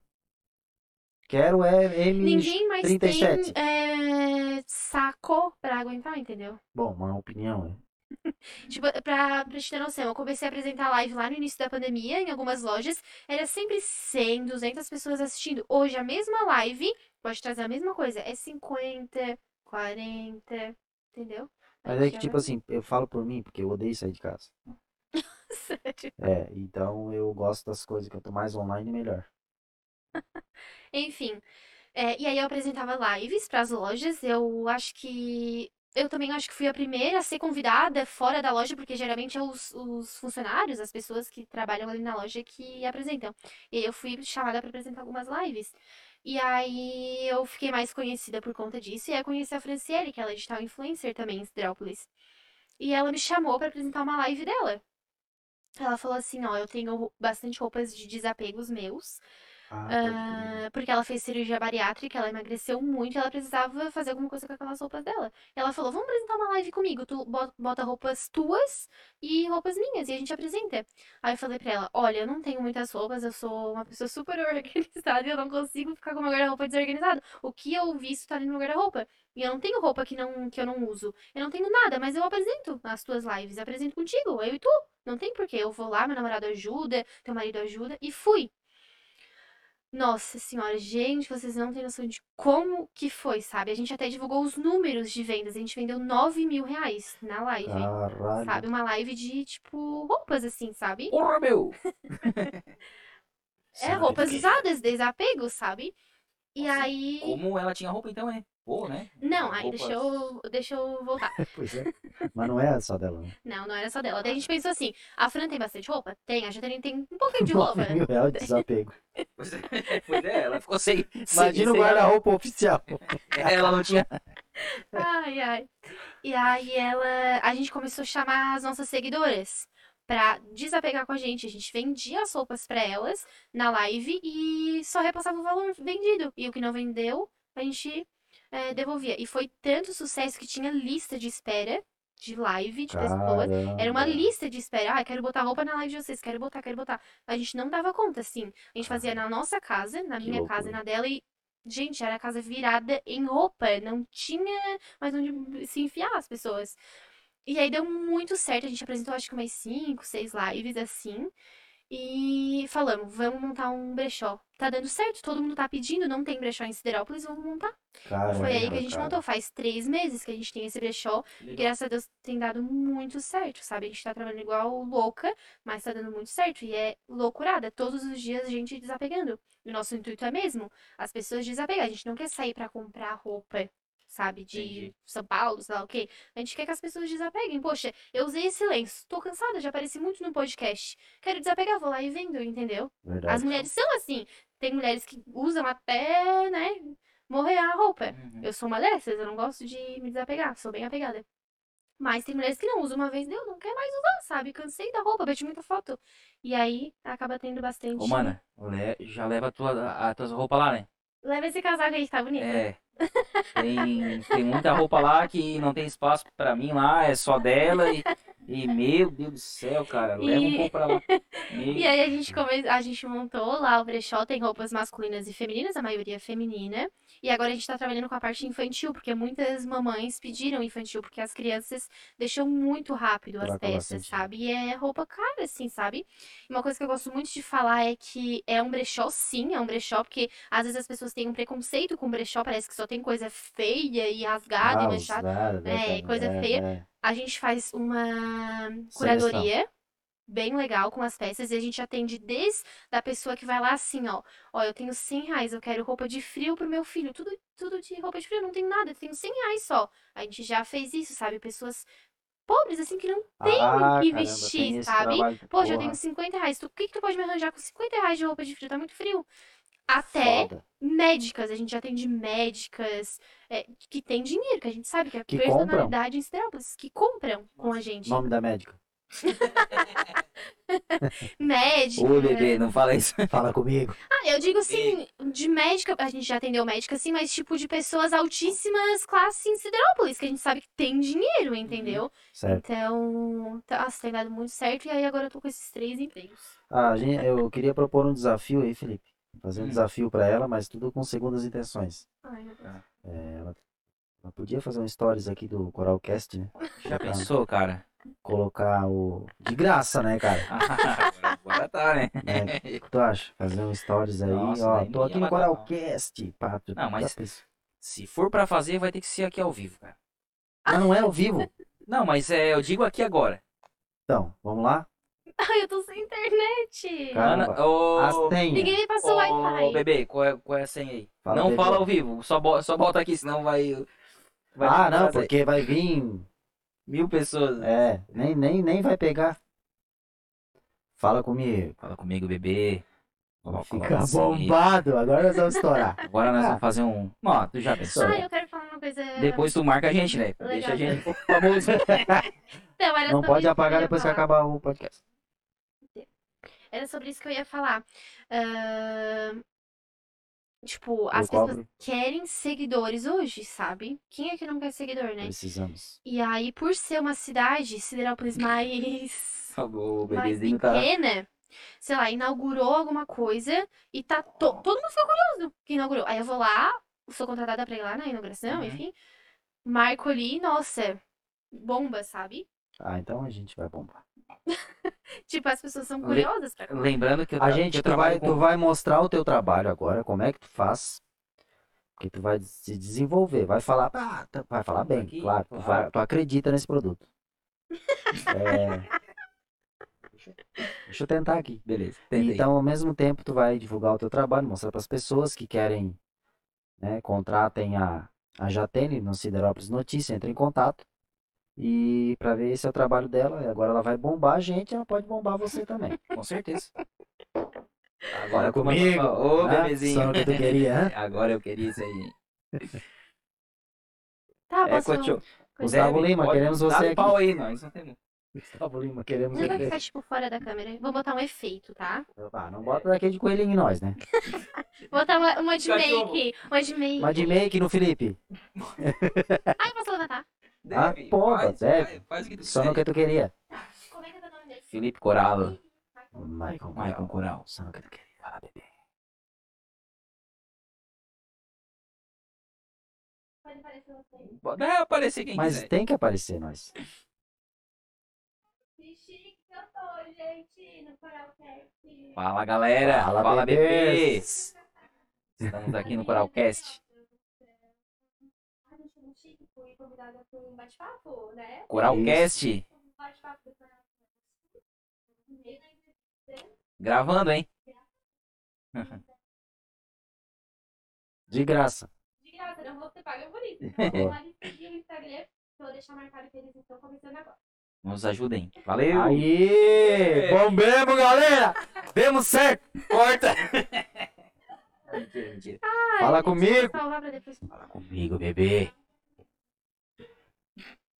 Quero é M. Ninguém mais 37. tem é, saco pra aguentar, entendeu? Bom, uma opinião, né? Tipo, pra, pra te ter noção, eu comecei a apresentar live lá no início da pandemia, em algumas lojas. Era sempre 100, 200 pessoas assistindo. Hoje, a mesma live pode trazer a mesma coisa. É 50, 40, entendeu? Mas é que, tipo assim, eu falo por mim, porque eu odeio sair de casa. Sério. É, então eu gosto das coisas que eu tô mais online, melhor. Enfim. é, e aí eu apresentava lives para as lojas. Eu acho que. Eu também acho que fui a primeira a ser convidada fora da loja, porque geralmente é os, os funcionários, as pessoas que trabalham ali na loja que apresentam. E eu fui chamada para apresentar algumas lives. E aí eu fiquei mais conhecida por conta disso. E aí eu conheci a Franciele, que ela é digital influencer também em Siderópolis. E ela me chamou para apresentar uma live dela. Ela falou assim: Ó, eu tenho bastante roupas de desapegos meus. Ah. Ah, porque ela fez cirurgia bariátrica, ela emagreceu muito, ela precisava fazer alguma coisa com aquelas roupas dela. E ela falou: Vamos apresentar uma live comigo. Tu bo- bota roupas tuas e roupas minhas, e a gente apresenta. Aí eu falei pra ela: Olha, eu não tenho muitas roupas, eu sou uma pessoa super organizada e eu não consigo ficar com meu guarda-roupa desorganizado. O que eu visto tá ali no meu guarda-roupa. E eu não tenho roupa que, não, que eu não uso. Eu não tenho nada, mas eu apresento nas tuas lives. Eu apresento contigo, eu e tu. Não tem porquê. Eu vou lá, meu namorado ajuda, teu marido ajuda, e fui. Nossa senhora, gente, vocês não têm noção de como que foi, sabe? A gente até divulgou os números de vendas. A gente vendeu 9 mil reais na live. Caralho. Sabe? Uma live de, tipo, roupas assim, sabe? Porra, meu! É, roupas usadas, desapego, sabe? E Nossa, aí. Como ela tinha roupa, então, né? Né? Não, aí deixa eu, deixa eu voltar. Pois é. Mas não é só dela, né? Não, não era só dela. Daí a gente pensou assim: a Fran tem bastante roupa? Tem, a Jaterine tem um pouquinho de roupa. 9 mil reais de desapego. Pois é, pois é, ela ficou sem. Imagina o guarda-roupa oficial. Ela não tinha. Ai, ai. E aí ela, a gente começou a chamar as nossas seguidoras pra desapegar com a gente. A gente vendia as roupas pra elas na live e só repassava o valor vendido. E o que não vendeu, a gente eh, devolvia. E foi tanto sucesso que tinha lista de espera de live de pessoas. Era uma lista de espera. Ah, quero botar roupa na live de vocês, quero botar, quero botar. A gente não dava conta, assim. A gente fazia na nossa casa, na Que minha casa e loucura. na dela, e, gente, era a casa virada em roupa. Não tinha mais onde se enfiar as pessoas. E aí deu muito certo. A gente apresentou, acho que umas 5, 6 lives assim. E falamos, vamos montar um brechó. Tá dando certo, todo mundo tá pedindo, não tem brechó em Siderópolis, vamos montar. Caramba, Foi aí que a gente cara. montou. Faz três meses que a gente tem esse brechó. E graças a Deus tem dado muito certo, sabe? A gente tá trabalhando igual louca, mas tá dando muito certo. E é loucurada. Todos os dias a gente desapegando. E o nosso intuito é mesmo as pessoas desapegar. A gente não quer sair pra comprar roupa, sabe? De. São Paulo, sei lá o quê. A gente quer que as pessoas desapeguem. Poxa, eu usei esse lenço. Tô cansada, já apareci muito no podcast. Quero desapegar, vou lá e vendo, entendeu? Verdade. As mulheres são assim. Tem mulheres que usam até, né? Morrer a roupa. Uhum. Eu sou uma dessas, eu não gosto de me desapegar, sou bem apegada. Mas tem mulheres que não usam uma vez, deu, não quer mais usar, sabe? Cansei da roupa, bati muita foto. E aí acaba tendo bastante. Ô, mana, já leva a tua, a tuas roupas lá, né? Leva esse casaco aí, tá bonito. É. Tem, tem muita roupa lá que não tem espaço pra mim lá, é só dela e, e meu Deus do céu, cara, leva um E- pouco pra lá. Meu- E aí a gente come... a gente montou lá o brechó, tem roupas masculinas e femininas, a maioria feminina. E agora a gente tá trabalhando com a parte infantil, porque muitas mamães pediram infantil, porque as crianças deixam muito rápido as peças, sabe? E é roupa cara, assim, sabe? E uma coisa que eu gosto muito de falar é que é um brechó, sim, é um brechó, porque às vezes as pessoas têm um preconceito com brechó, parece que só tem coisa feia e rasgada e Ah, manchada. usada, É, coisa é, feia. é. A gente faz uma Seleção. curadoria bem legal com as peças e a gente atende desde da pessoa que vai lá assim, ó. Ó, eu tenho 100 reais, eu quero roupa de frio pro meu filho. Tudo, tudo de roupa de frio, eu não tenho nada, eu tenho 100 reais só. A gente já fez isso, sabe? Pessoas pobres, assim, que não tem Ah, o que vestir, tem sabe? trabalho. Poxa, eu Porra, tenho 50 reais. Tu, o que que tu pode me arranjar com 50 reais de roupa de frio? Tá muito frio. Até foda. médicas, a gente atende médicas é, que tem dinheiro, que a gente sabe que é Que compram. personalidade em Siderópolis, que compram com a gente. Nome da médica. Médica. Ô, bebê, não fala isso. Fala comigo. Ah, eu digo assim, de médica, a gente já atendeu médica assim, mas tipo de pessoas altíssimas classes em Siderópolis, que a gente sabe que tem dinheiro, entendeu? Certo. Então, tá, nossa, tem dado muito certo e aí agora eu tô com esses três empregos. Ah, gente, eu queria propor um desafio aí, Felipe. Fazer um Hum. desafio pra ela, mas tudo com segundas intenções. É, ela, ela podia fazer um stories aqui do Coralcast, né? Já pensou, cara? Colocar o. De graça, né, cara? agora, agora tá, né? É, o que tu acha? Fazer um stories aí, Nossa, ó. daí Tô não aqui no pagar, não. Coralcast. Pá, tu- Não, mas-? Se for pra fazer, vai ter que ser aqui ao vivo, cara. Mas não é ao vivo. Não, mas é, eu digo aqui agora. Então, vamos lá? Ai, eu tô sem internet. Ana, ô, A senha. Ninguém me passou o ô, Wi-Fi. bebê, qual é, qual é a senha aí? Fala, não bebê. fala ao vivo, só, bo só bota aqui, senão vai. vai Ah, não, fazer porque vai vir. Mil pessoas. É, nem, nem, nem vai pegar. Fala comigo. Fala comigo, bebê. Assim. bombado. Agora nós vamos estourar. Agora nós Ah. vamos fazer um. Ó, tu já pensou? Ah, eu quero falar uma coisa. Depois tu marca a gente, né? Legal. Deixa a gente famoso. Não, pode apagar depois que acabar o podcast. Era sobre isso que eu ia falar. Ahn, Tipo, Eu as pessoas cobro. querem seguidores hoje, sabe? Quem é que não quer seguidor, né? Precisamos. E aí, por ser uma cidade, Siderópolis mais, O mais tá. pequena, sei lá, inaugurou alguma coisa e tá. to- Todo mundo ficou curioso que inaugurou. Aí eu vou lá, sou contratada pra ir lá na inauguração, Uhum. enfim. Marco ali, nossa, bomba, sabe? Ah, então a gente vai bombar. Tipo, as pessoas são curiosas pra Lembrando que eu, A que gente, eu tu vai, trabalho tu com. vai mostrar o teu trabalho agora, como é que tu faz. Porque tu vai se desenvolver, vai falar, ah, tá- vai falar bem, Aqui, claro, tu, vai- tu acredita nesse produto. É, Deixa eu tentar aqui. Beleza. tentei. Então, ao mesmo tempo, tu vai divulgar o teu trabalho, mostrar para as pessoas que querem, né, contratem a, a Jatene no Siderópolis Notícia, entre em contato. E para ver esse é o trabalho dela. E agora ela vai bombar a gente, ela pode bombar você também. Com certeza. Como- comigo. Ô, né? bebezinho. Só que tu queria? Agora eu queria isso aí. Tá, É, posso... Cocho. Gustavo Lima, pode queremos você um aqui. pau aí, nós não temos. Gustavo Lima, queremos Não vai você. ficar, tipo, fora da câmera. Vou botar um efeito, tá? Ah, não bota daquele de coelhinho em nós, né? Vou botar uma, uma de make. Uma de make. Mas de make no Felipe. Eu posso levantar. Ah, pô, faz, deve. faz, faz o que tu Só no que tu queria. Como é que é o nome dele? Felipe Coralo. Michael, Michael Coral. Só no que tu queria. Fala, bebê. Pode aparecer você. Pode aparecer quem Mas quiser. tem que aparecer nós. Que chique que eu tô, gente, no Coralcast. Fala, galera. Fala, Fala, bebês. bebês. Estamos aqui no Coralcast. Ah, gente, muito chique. Fui convidada para um bate-papo, né? Coralcast. Um bate-papo. Gravando, hein? De graça. De graça, não vou ser paga por isso. Então, lá seguir o Instagram. Vou deixar marcado que eles estão começando agora. Nos ajudem. Valeu. Aí! Bombemos, galera! Demos certo! Corta. mentira. Fala comigo. Fala comigo, bebê.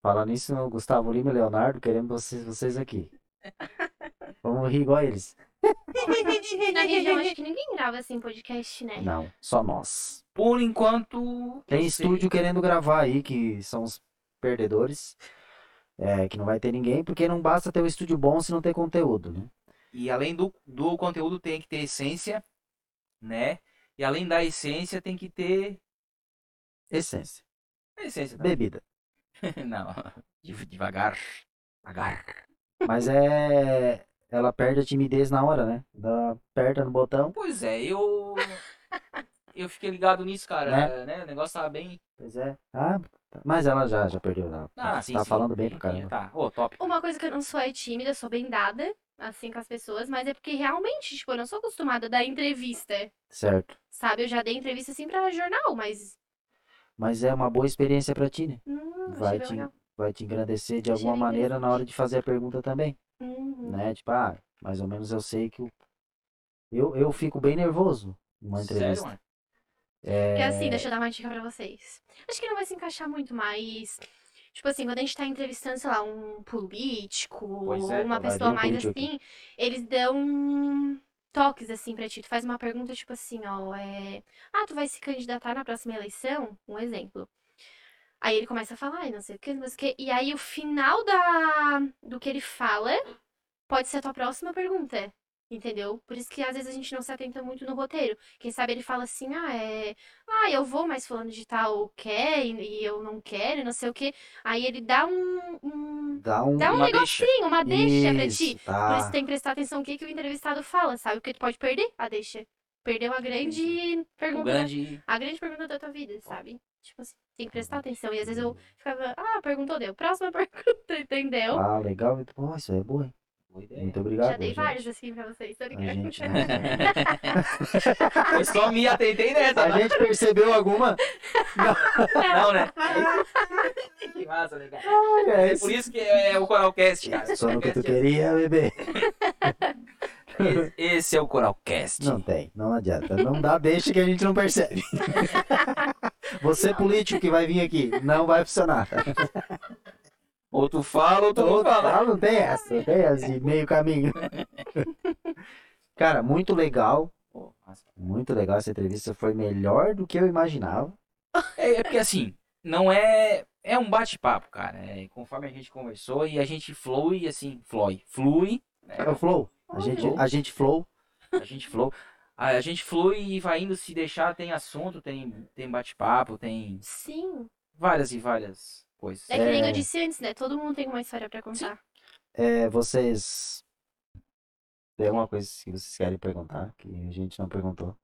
Falando nisso, Gustavo Lima e Leonardo, queremos vocês, vocês aqui. Vamos rir igual eles. Na região, acho que ninguém grava assim podcast, né? Não, só nós. Por enquanto. Tem estúdio querendo gravar aí, que são os perdedores. É, que não vai ter ninguém, porque não basta ter um estúdio bom se não ter conteúdo, né? E além do, do conteúdo, tem que ter essência, né? E além da essência, tem que ter. Essência. Essência também. Bebida. Não. Devagar. Devagar. Mas é. Ela perde a timidez na hora, né? Dá, aperta no botão. Pois é, eu. Eu fiquei ligado nisso, cara. Né? O negócio tava bem. Pois é. Ah, mas ela já, já perdeu. Ela Ah, sim, tá sim. falando bem pra caramba. Tá, ô, top. Uma coisa que eu não sou é tímida, sou bem dada, assim, com as pessoas, mas é porque realmente, tipo, eu não sou acostumada a dar entrevista, Certo. sabe? Eu já dei entrevista, assim, pra jornal, mas... Mas é uma boa experiência pra ti, né? Hum, Vai te, legal. vai te engrandecer de alguma maneira na hora de fazer a pergunta também, Uhum. né? Tipo, ah, mais ou menos eu sei que o... eu, eu fico bem nervoso numa Sério, entrevista. Porque É, assim, deixa eu dar uma dica pra vocês. Acho que não vai se encaixar muito, mas... Tipo assim, quando a gente tá entrevistando, sei lá, um político, Pois é, uma pessoa mais político aqui. assim, eles dão toques, assim, pra ti. Tu faz uma pergunta, tipo assim, ó, é... Ah, tu vai se candidatar na próxima eleição? Um exemplo. Aí ele começa a falar, e não sei o que, não sei o que. E aí o final da... do que ele fala pode ser a tua próxima pergunta. Entendeu? Por isso que às vezes a gente não se atenta muito no roteiro. Quem sabe ele fala assim, ah, é. Ah, eu vou, mas fulano de tal quer e, e eu não quero, e não sei o quê. Aí ele dá um, um- dá um... dá um Uma negocinho, uma deixa pra ti. Isso, Por tá. isso tem que prestar atenção no que, que o entrevistado fala, sabe? Porque tu pode perder a deixa. Perdeu a grande pergunta. grande. A grande pergunta da tua vida, sabe? Tipo assim, tem que prestar atenção. E às vezes eu ficava, ah, perguntou, deu. Próxima pergunta, entendeu? Ah, legal. Pô, isso aí é bom, hein? Muito obrigado. Já dei vários assim pra vocês, tá A ligado? gente, Eu só me atentei nessa, a gente percebeu alguma? Não, né? que massa, né, cara? É, É por isso que é o Coralcast, cara. Só no que tu queria, bebê. Esse, esse é o Coralcast. Não tem, não adianta. Não dá deixa que a gente não percebe. Você político que vai vir aqui, não vai funcionar. Ou tu fala ou tu não fala. Não tem essa, não tem essa de meio caminho. Cara, muito legal. Muito legal essa entrevista, foi melhor do que eu imaginava. É, é porque assim, não é. É um bate-papo, cara. É, conforme a gente conversou e a gente flui, assim, flui. Flui. né? É o flow. A gente, a gente flow. A gente. A, a gente flui e vai indo se deixar, tem assunto, tem, tem bate-papo, tem Sim. várias e várias coisas. É que nem É. eu disse antes, né? Todo mundo tem uma história pra contar. É, vocês. Tem alguma coisa que vocês querem perguntar que a gente não perguntou?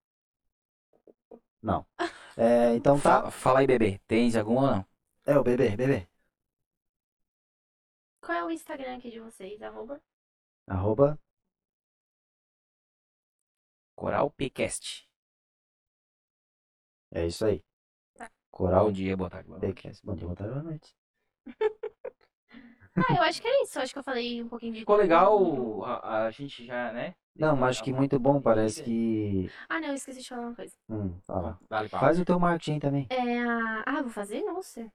Não. É, então tá. Fa- Fala aí, bebê. Tens alguma ou não? É o bebê, bebê. Qual é o Instagram aqui de vocês? Arroba? Arroba. Coral Pcast. É isso aí. Coral Bom dia, boa tarde. boa noite. Bom dia, boa tarde, boa noite. Ah, eu acho que é isso. Eu acho que eu falei um pouquinho de. Ficou legal, a, a gente já, né? Não, mas acho que muito bom. Parece que. Ah, não, eu esqueci de falar uma coisa. Hum, fala. Fala. Faz o teu marketing também. É a... Ah, vou fazer? Nossa.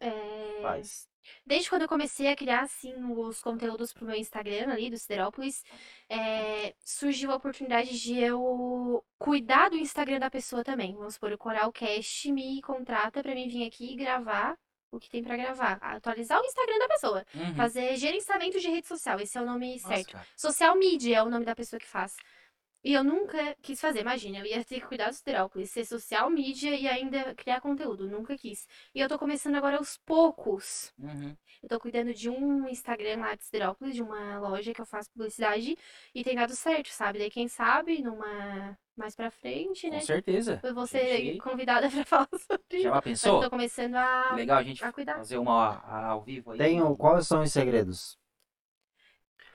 É... Faz. Desde quando eu comecei a criar, assim, os conteúdos pro meu Instagram ali, do Siderópolis, é, surgiu a oportunidade de eu cuidar do Instagram da pessoa também. Vamos supor, o Coralcast me contrata pra mim vir aqui e gravar o que tem pra gravar. Atualizar o Instagram da pessoa. Uhum. Fazer gerenciamento de rede social. Esse é o nome Nossa, certo. cara. Social media é o nome da pessoa que faz. E eu nunca quis fazer, imagina, eu ia ter que cuidar do Siderópolis, ser social media e ainda criar conteúdo, nunca quis. E eu tô começando agora aos poucos. Uhum. Eu tô cuidando de um Instagram lá de Siderópolis, de uma loja que eu faço publicidade, e tem dado certo, sabe? Daí quem sabe, numa mais pra frente, né? Com certeza. Eu vou Gente, ser convidada pra falar sobre Já isso. Mas pensou? eu tô começando a, Legal a gente a cuidar. fazer uma ao vivo aí. Tem quais são os segredos?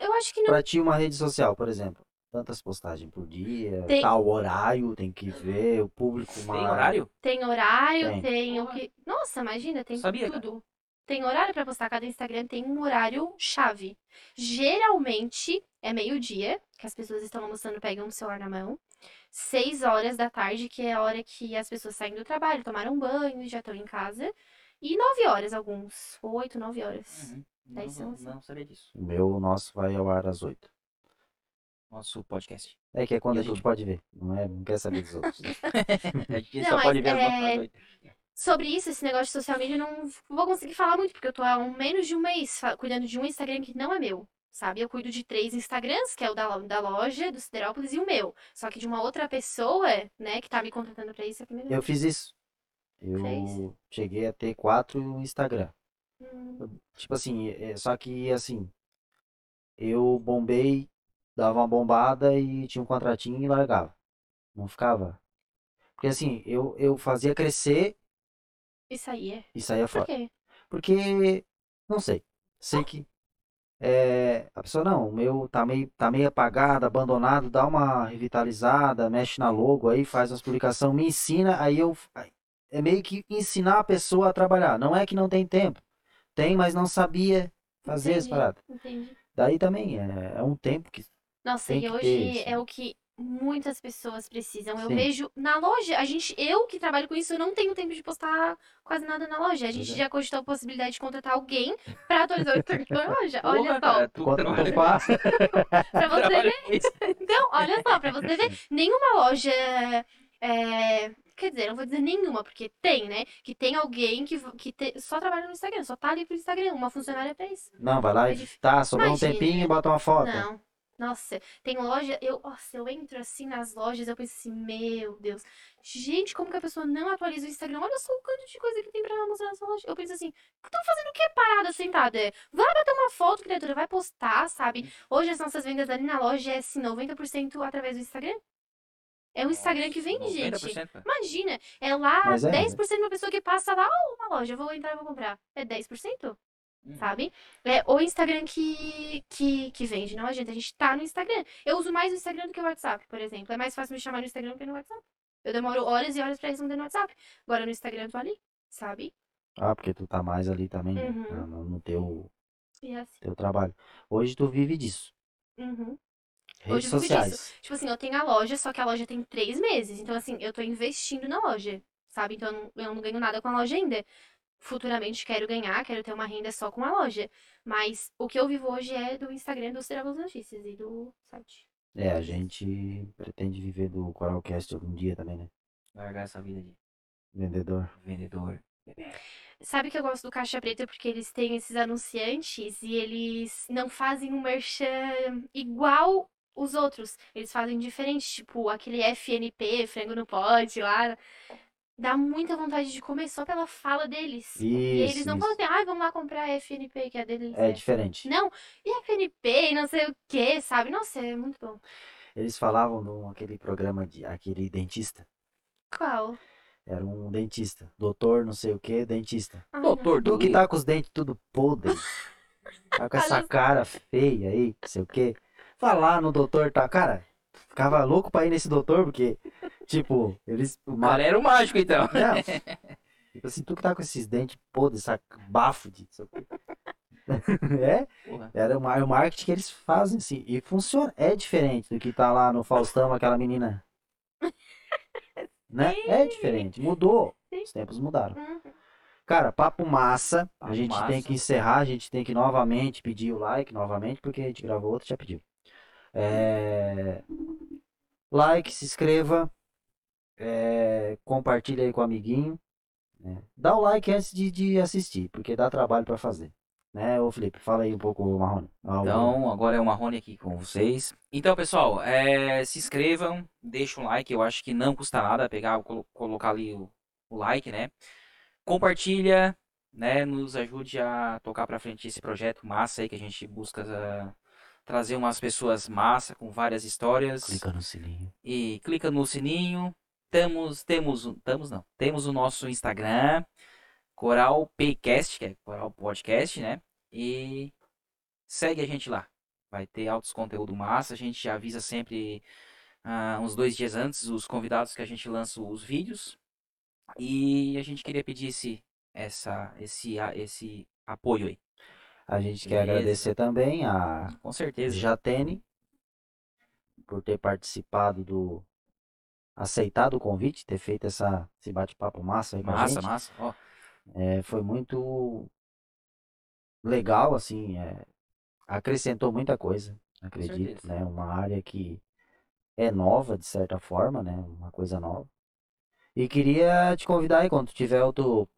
Eu acho que não Pra ti, uma rede social, por exemplo. Tantas postagens por dia, Tem- tal horário, tem que ver, o público. Tem horário? Tem horário, Tem. tem, o que. Nossa, imagina, tem Sabia, cara. tudo. Tem horário pra postar, cada Instagram tem um horário chave. Geralmente é meio-dia, que as pessoas estão almoçando, pegam o celular na mão. Seis horas da tarde, que é a hora que as pessoas saem do trabalho, tomaram banho e já estão em casa. E nove horas, alguns. Oito, nove horas. Uhum. Não, não, não sabia disso. O meu, o nosso vai ao ar às 8. Nosso podcast. É que é quando a YouTube. gente pode ver. Não, é, não quer saber dos outros. né? A gente Não, só pode ver as é- nossas noite. Sobre isso, esse negócio de social media, eu não vou conseguir falar muito, porque eu tô há um, menos de um mês cuidando de um Instagram que não é meu, sabe? Eu cuido de três Instagrams, que é o da, da loja, do Siderópolis, e o meu. Só que de uma outra pessoa, né, que tá me contratando pra isso, é a primeira Eu vez. fiz isso. Eu Fez? cheguei a ter quatro Instagram. Hum, Tipo assim, é, só que assim, eu bombei, dava uma bombada e tinha um contratinho e largava. Não ficava. Porque assim, eu, eu fazia crescer isso aí é. e saía Por fora. quê? Porque, não sei. Sei que é, a pessoa, não, o meu tá meio, tá meio apagado, abandonado, dá uma revitalizada, mexe na logo aí, faz umas publicações, me ensina, aí eu. É meio que ensinar a pessoa a trabalhar. Não é que não tem tempo. Tem, mas não sabia fazer as Entendi, paradas. entendi. Daí também é, é um tempo que. Nossa, Tem e hoje é o que muitas pessoas precisam. Eu Sim. vejo na loja, a gente, eu que trabalho com isso, eu não tenho tempo de postar quase nada na loja. A gente é. já cogitou a possibilidade de contratar alguém pra atualizar o Instagram da loja. Olha Porra, só. Quando trabalha- tu passa. Pra você trabalha ver. Então, olha só, pra você ver, nenhuma loja. é, Quer dizer, não vou dizer nenhuma, porque tem, né? Que tem alguém que, que te- só trabalha no Instagram, só tá ali pro Instagram, uma funcionária pra isso. Não, vai lá É e tá, sobrou um tempinho e bota uma foto. Não. Nossa, tem loja, eu, nossa, eu entro assim nas lojas, eu penso assim, meu Deus, gente, como que a pessoa não atualiza o Instagram? Olha só o quanto de coisa que tem pra mostrar nessa loja. Eu penso assim, estão fazendo o que parada, sentada? Vai bater uma foto, criatura, vai postar, sabe? Hoje as nossas vendas ali na loja é assim, 90% através do Instagram. É o Instagram que vende, gente. 90%, cara. Imagina, é lá Mas é, 10% de uma pessoa que passa lá, ó, uma loja, eu vou entrar e vou comprar. É 10%? Uhum. sabe? É o Instagram que, que, que vende, não adianta. A gente tá no Instagram. Eu uso mais o Instagram do que o WhatsApp, por exemplo. É mais fácil me chamar no Instagram do que no WhatsApp. Eu demoro horas e horas pra responder no WhatsApp. Agora no Instagram eu tô ali, sabe? Ah, porque tu tá mais ali também, né? Uhum. no, no- no teu, E assim. teu trabalho. Hoje tu vive disso. Uhum. Redes vivo sociais. Tipo assim, eu tenho a loja, só que a loja tem três meses. Então, assim, eu tô investindo na loja, sabe? Então, eu não, eu não ganho nada com a loja ainda. Futuramente quero ganhar, quero ter uma renda só com a loja. Mas o que eu vivo hoje é do Instagram, do Cerebros Notícias e do site. É, a gente pretende viver do Coralcast algum dia também, né? Largar essa vida de Vendedor. vendedor. Sabe que eu gosto do Caixa Preta porque eles têm esses anunciantes e eles não fazem um merchan igual os outros. Eles fazem diferente, tipo aquele FNP, frango no pote lá. Dá muita vontade de comer só pela fala deles. e eles Isso, não isso. falam assim, ah, vamos lá comprar FNP, que é a deles. É é. diferente. Não, e FNP, e não sei o que, sabe? Nossa, é muito bom. Eles falavam de aquele programa de aquele dentista. Qual? Era um dentista. Doutor, não sei o que, dentista. Ah, Doutor Tu do que tá com os dentes tudo podre. Tá com essa só. cara feia aí, não sei o que. Falar no doutor, tá? Cara, ficava louco pra ir nesse doutor, porque, tipo, eles. O cara era o mágico, então. Não. Tipo assim, tu que tá com esses dentes podres, essa bafo de. É, Porra. era o mar- o marketing que eles fazem, assim. E funciona. É diferente do que tá lá no Faustão, aquela menina. Né? É diferente. Mudou. Sim. Os tempos mudaram. Uhum. Cara, papo massa. Papo a gente tem massa. que encerrar, a gente tem que novamente pedir o like, novamente, porque a gente gravou outro, já pediu. É... Like, se inscreva, é... compartilha aí com o amiguinho. né? Dá o like antes de, de assistir, porque dá trabalho pra fazer. Né, ô Felipe? Fala aí um pouco, Marrone. Então, agora é o Marrone aqui com vocês. Então, pessoal, é, se inscrevam, deixa um like. Eu acho que não custa nada pegar, colo- colocar ali o, o like, né? Compartilha, né? Nos ajude a tocar pra frente esse projeto massa aí que a gente busca ah, trazer umas pessoas massa com várias histórias. Clica no sininho. e clica no sininho. Temos, temos, temos não, temos o nosso Instagram, Coral Paycast, que é Coral Podcast, né? E segue a gente lá. Vai ter altos conteúdo massa. A gente avisa sempre ah, uns dois dias antes os convidados que a gente lança os vídeos. E a gente queria pedir esse, essa, esse, a- esse apoio aí. A gente quer Beleza. agradecer também a Com certeza. Jatene por ter participado do. Aceitado o convite, ter feito essa, esse bate-papo massa aí Massa, gente. massa. Ó, É, foi muito legal, assim, é, acrescentou muita coisa, acredito, né? Uma área que é nova, de certa forma, né? Uma coisa nova. E queria te convidar aí, quando tiver outro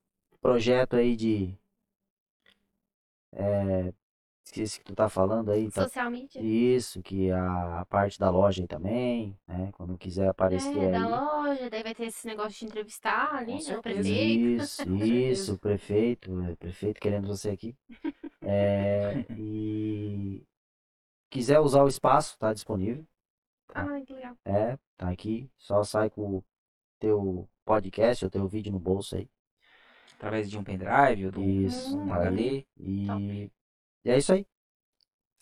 projeto aí de... É, esqueci que tu tá falando aí, tá? Social media. Isso, que a parte da loja aí também, né? Quando quiser aparecer É, da aí. loja, daí vai ter esse negócio de entrevistar ali, Com né? O prefeito. Isso, isso, prefeito, é, prefeito querendo você aqui. É, e quiser usar o espaço, tá disponível. Ai, que legal. É, tá aqui. Só sai com o teu podcast, o teu vídeo no bolso aí. através de um pendrive ou de um, Isso, um tá. HD. E, Top. E é isso aí.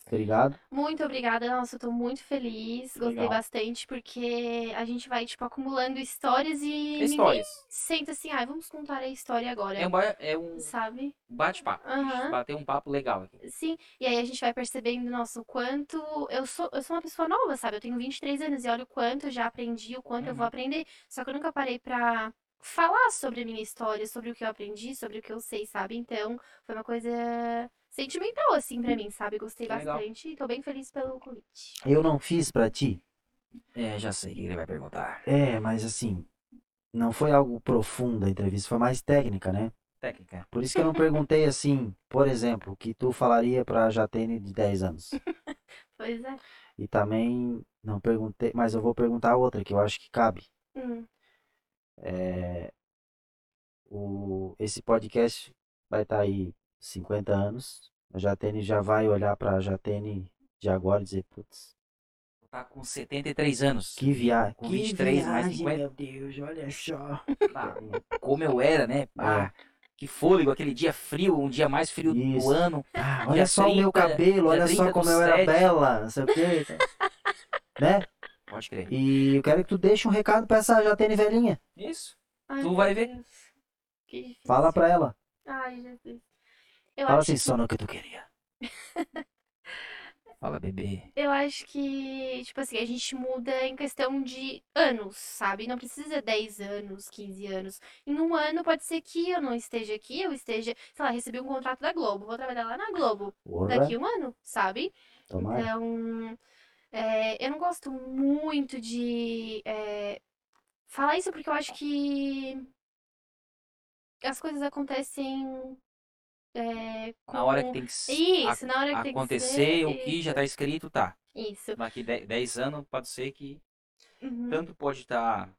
Obrigado. Muito obrigada, nossa, eu tô muito feliz, gostei Legal. bastante, porque a gente vai, tipo, acumulando histórias e Histórias. senta assim, ai, vamos contar a história agora, É um, é um sabe? bate-papo. A gente Aham. Bater um papo legal aqui. Sim, e aí a gente vai percebendo, nossa, o quanto eu sou, eu sou uma pessoa nova, sabe? Eu tenho 23 anos e olha o quanto eu já aprendi, o quanto eu vou Uhum. aprender. Só que eu nunca parei pra falar sobre a minha história, sobre o que eu aprendi, sobre o que eu sei, sabe? Então, foi uma coisa sentimental, assim, pra mim, sabe? Gostei Que legal. bastante e tô bem feliz pelo convite. Eu não fiz pra ti. É, já sei o que ele vai perguntar. É, mas assim, não foi algo profundo a entrevista, foi mais técnica, né? Técnica. Por isso que eu não perguntei assim, por exemplo, o que tu falaria pra Jatene de 10 anos. Pois é. E também não perguntei, mas eu vou perguntar outra que eu acho que cabe. Hum, É, o, esse podcast vai estar aí 50 anos. A Jatene já vai olhar pra Jatene de agora e dizer, putz, Tá com 73 anos. que viagem. Com que 23 mais viagem, 50. meu Deus, olha só. Ah, como eu era, né? Ah, que fôlego, aquele dia frio, um dia mais frio Isso. do ano. Ah, olha só o meu 30, cabelo, olha 30 só como eu era sete. bela, não sei o quê. né? Pode crer. E eu quero que tu deixe um recado pra essa Jatene velhinha. Isso. ai, Tu vai ver. Fala pra ela. Ai, Jesus. Eu Fala acho assim, sono que tu queria. Fala, bebê. Eu acho que, tipo assim, a gente muda em questão de anos, sabe? Não precisa 10 anos, 15 anos. Em um ano pode ser que eu não esteja aqui, eu esteja, sei lá, recebi um contrato da Globo, vou trabalhar lá na Globo Porra, daqui um ano, sabe? tomara. Então, É, eu não gosto muito de é, falar isso porque eu acho que as coisas acontecem é, Na hora que com- tem que Isso, na hora que tem que acontecer, ser, o que já tá escrito, tá. Isso. Daqui 10 anos pode ser que Uhum. tanto pode estar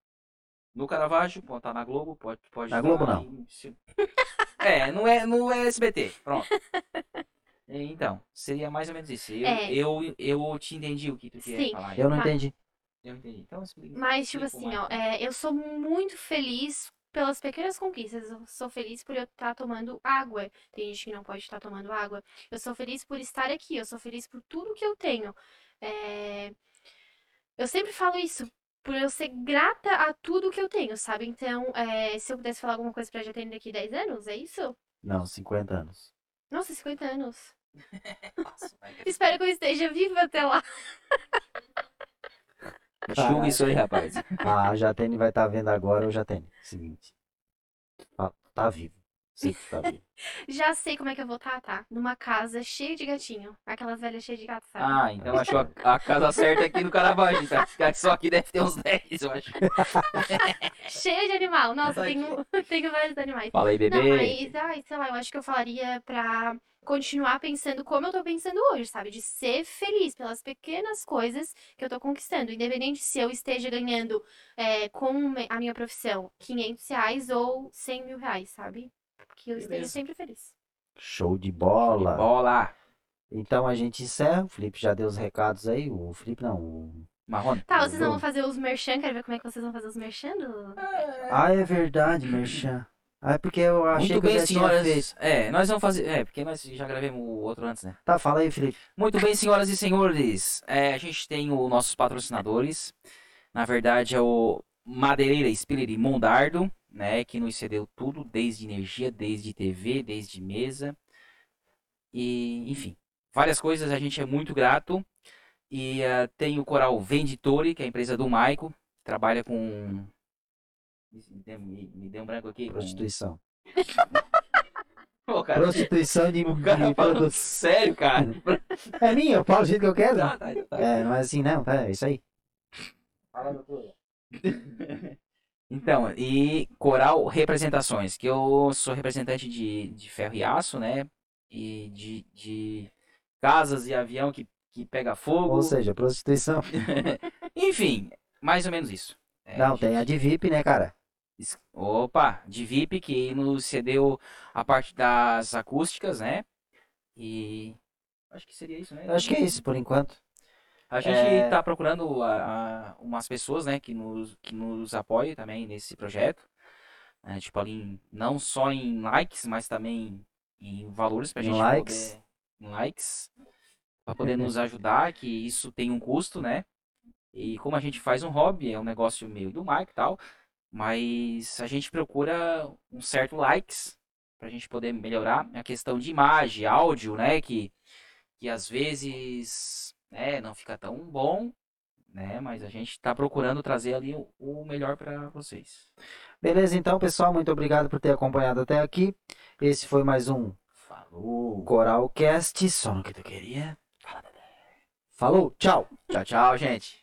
no Caravaggio, pode estar na Globo, pode, pode Na estar Globo, não. em- É, não é, não é SBT. Pronto. Então, seria mais ou menos isso. Eu, É. eu, eu te entendi o que tu quer Sim. falar. Eu não Mas- entendi. Eu entendi. Então, explica. Mas, tipo assim, ó, é, eu sou muito feliz pelas pequenas conquistas. Eu sou feliz por eu estar tomando água. Tem gente que não pode estar tomando água. Eu sou feliz por estar aqui. Eu sou feliz por tudo que eu tenho. É, Eu sempre falo isso. Por eu ser grata a tudo que eu tenho, sabe? Então, é, se eu pudesse falar alguma coisa pra Jatene daqui 10 anos, é isso? Não, 50 anos. Nossa, 50 anos. Nossa, que- Espero que eu esteja viva até lá. Julga isso aí, rapaz. A Jatene vai estar vendo agora o Jatene. Seguinte. Tá, tá vivo. Sim. Já sei como é que eu vou estar, tá? Numa casa cheia de gatinho. Aquelas velhas cheias de gato, sabe? Ah, então achou a, a casa certa aqui no Caravaggio. Tá? Só aqui deve ter uns 10, eu acho. Cheia de animal. Nossa, tenho, tenho vários animais. Fala aí, Não, bebê. mas, ai, sei lá, eu acho que eu falaria pra continuar pensando como eu tô pensando hoje, sabe? De ser feliz pelas pequenas coisas que eu tô conquistando. Independente se eu esteja ganhando é, com a minha profissão 500 reais ou 100 mil reais, sabe? Que eu esteja Beleza. sempre feliz. Show de bola. Bola. Então a gente encerra. O Felipe já deu os recados aí. O Felipe não. O... Marrone. Tá, vocês não vão fazer os merchan? Quero ver como é que vocês vão fazer os merchan do... Ah, é verdade, Merchan. Ah, é porque eu achei Muito que eu bem, já tinha senhoras. feito. É, nós vamos fazer. É, porque nós já gravamos o outro antes, né? Tá, fala aí, Felipe. Muito bem, senhoras e senhores. É, a gente tem os nossos patrocinadores. Na verdade, é o Madeireira Spiller e Mondardo, né? Que nos cedeu tudo, desde energia, desde TV, desde mesa. E, enfim, várias coisas. A gente é muito grato. E ah, tem o Coral Venditore, que é a empresa do Maico, que trabalha com. Me deu, me, me deu um branco aqui. Prostituição. Pô, cara, Prostituição de, o cara de falando produtos. sério, cara. É minha, eu falo do jeito que eu quero. Tá, tá, tá. É, mas assim, não, tá, é isso aí. Então, e Coral Representações, que eu sou representante de, de ferro e aço, né? E de, de casas e avião que, que pega fogo. Ou seja, prostituição. Enfim, mais ou menos isso. É, Não, a tem a gente- de VIP, né, cara? Opa, de VIP que nos cedeu a parte das acústicas, né? E acho que seria isso, né? Acho que é isso por enquanto. A gente É. está procurando a- a- umas pessoas, né, que nos, que nos apoiem também nesse projeto. né, tipo ali, não só em likes, mas também em valores pra Em gente likes. poder. Em likes. Pra poder nos ajudar, que isso tem um custo, né? E como a gente faz um hobby, é um negócio meio do Mike e tal. Mas a gente procura um certo likes pra gente poder melhorar a questão de imagem, áudio, né? Que, que às vezes né, não fica tão bom, né? Mas a gente tá procurando trazer ali o, o melhor pra vocês. Beleza, então, pessoal, muito obrigado por ter acompanhado até aqui. Esse foi mais um Falou! Coralcast, só no que tu queria. Falou, tchau. Tchau, tchau, gente!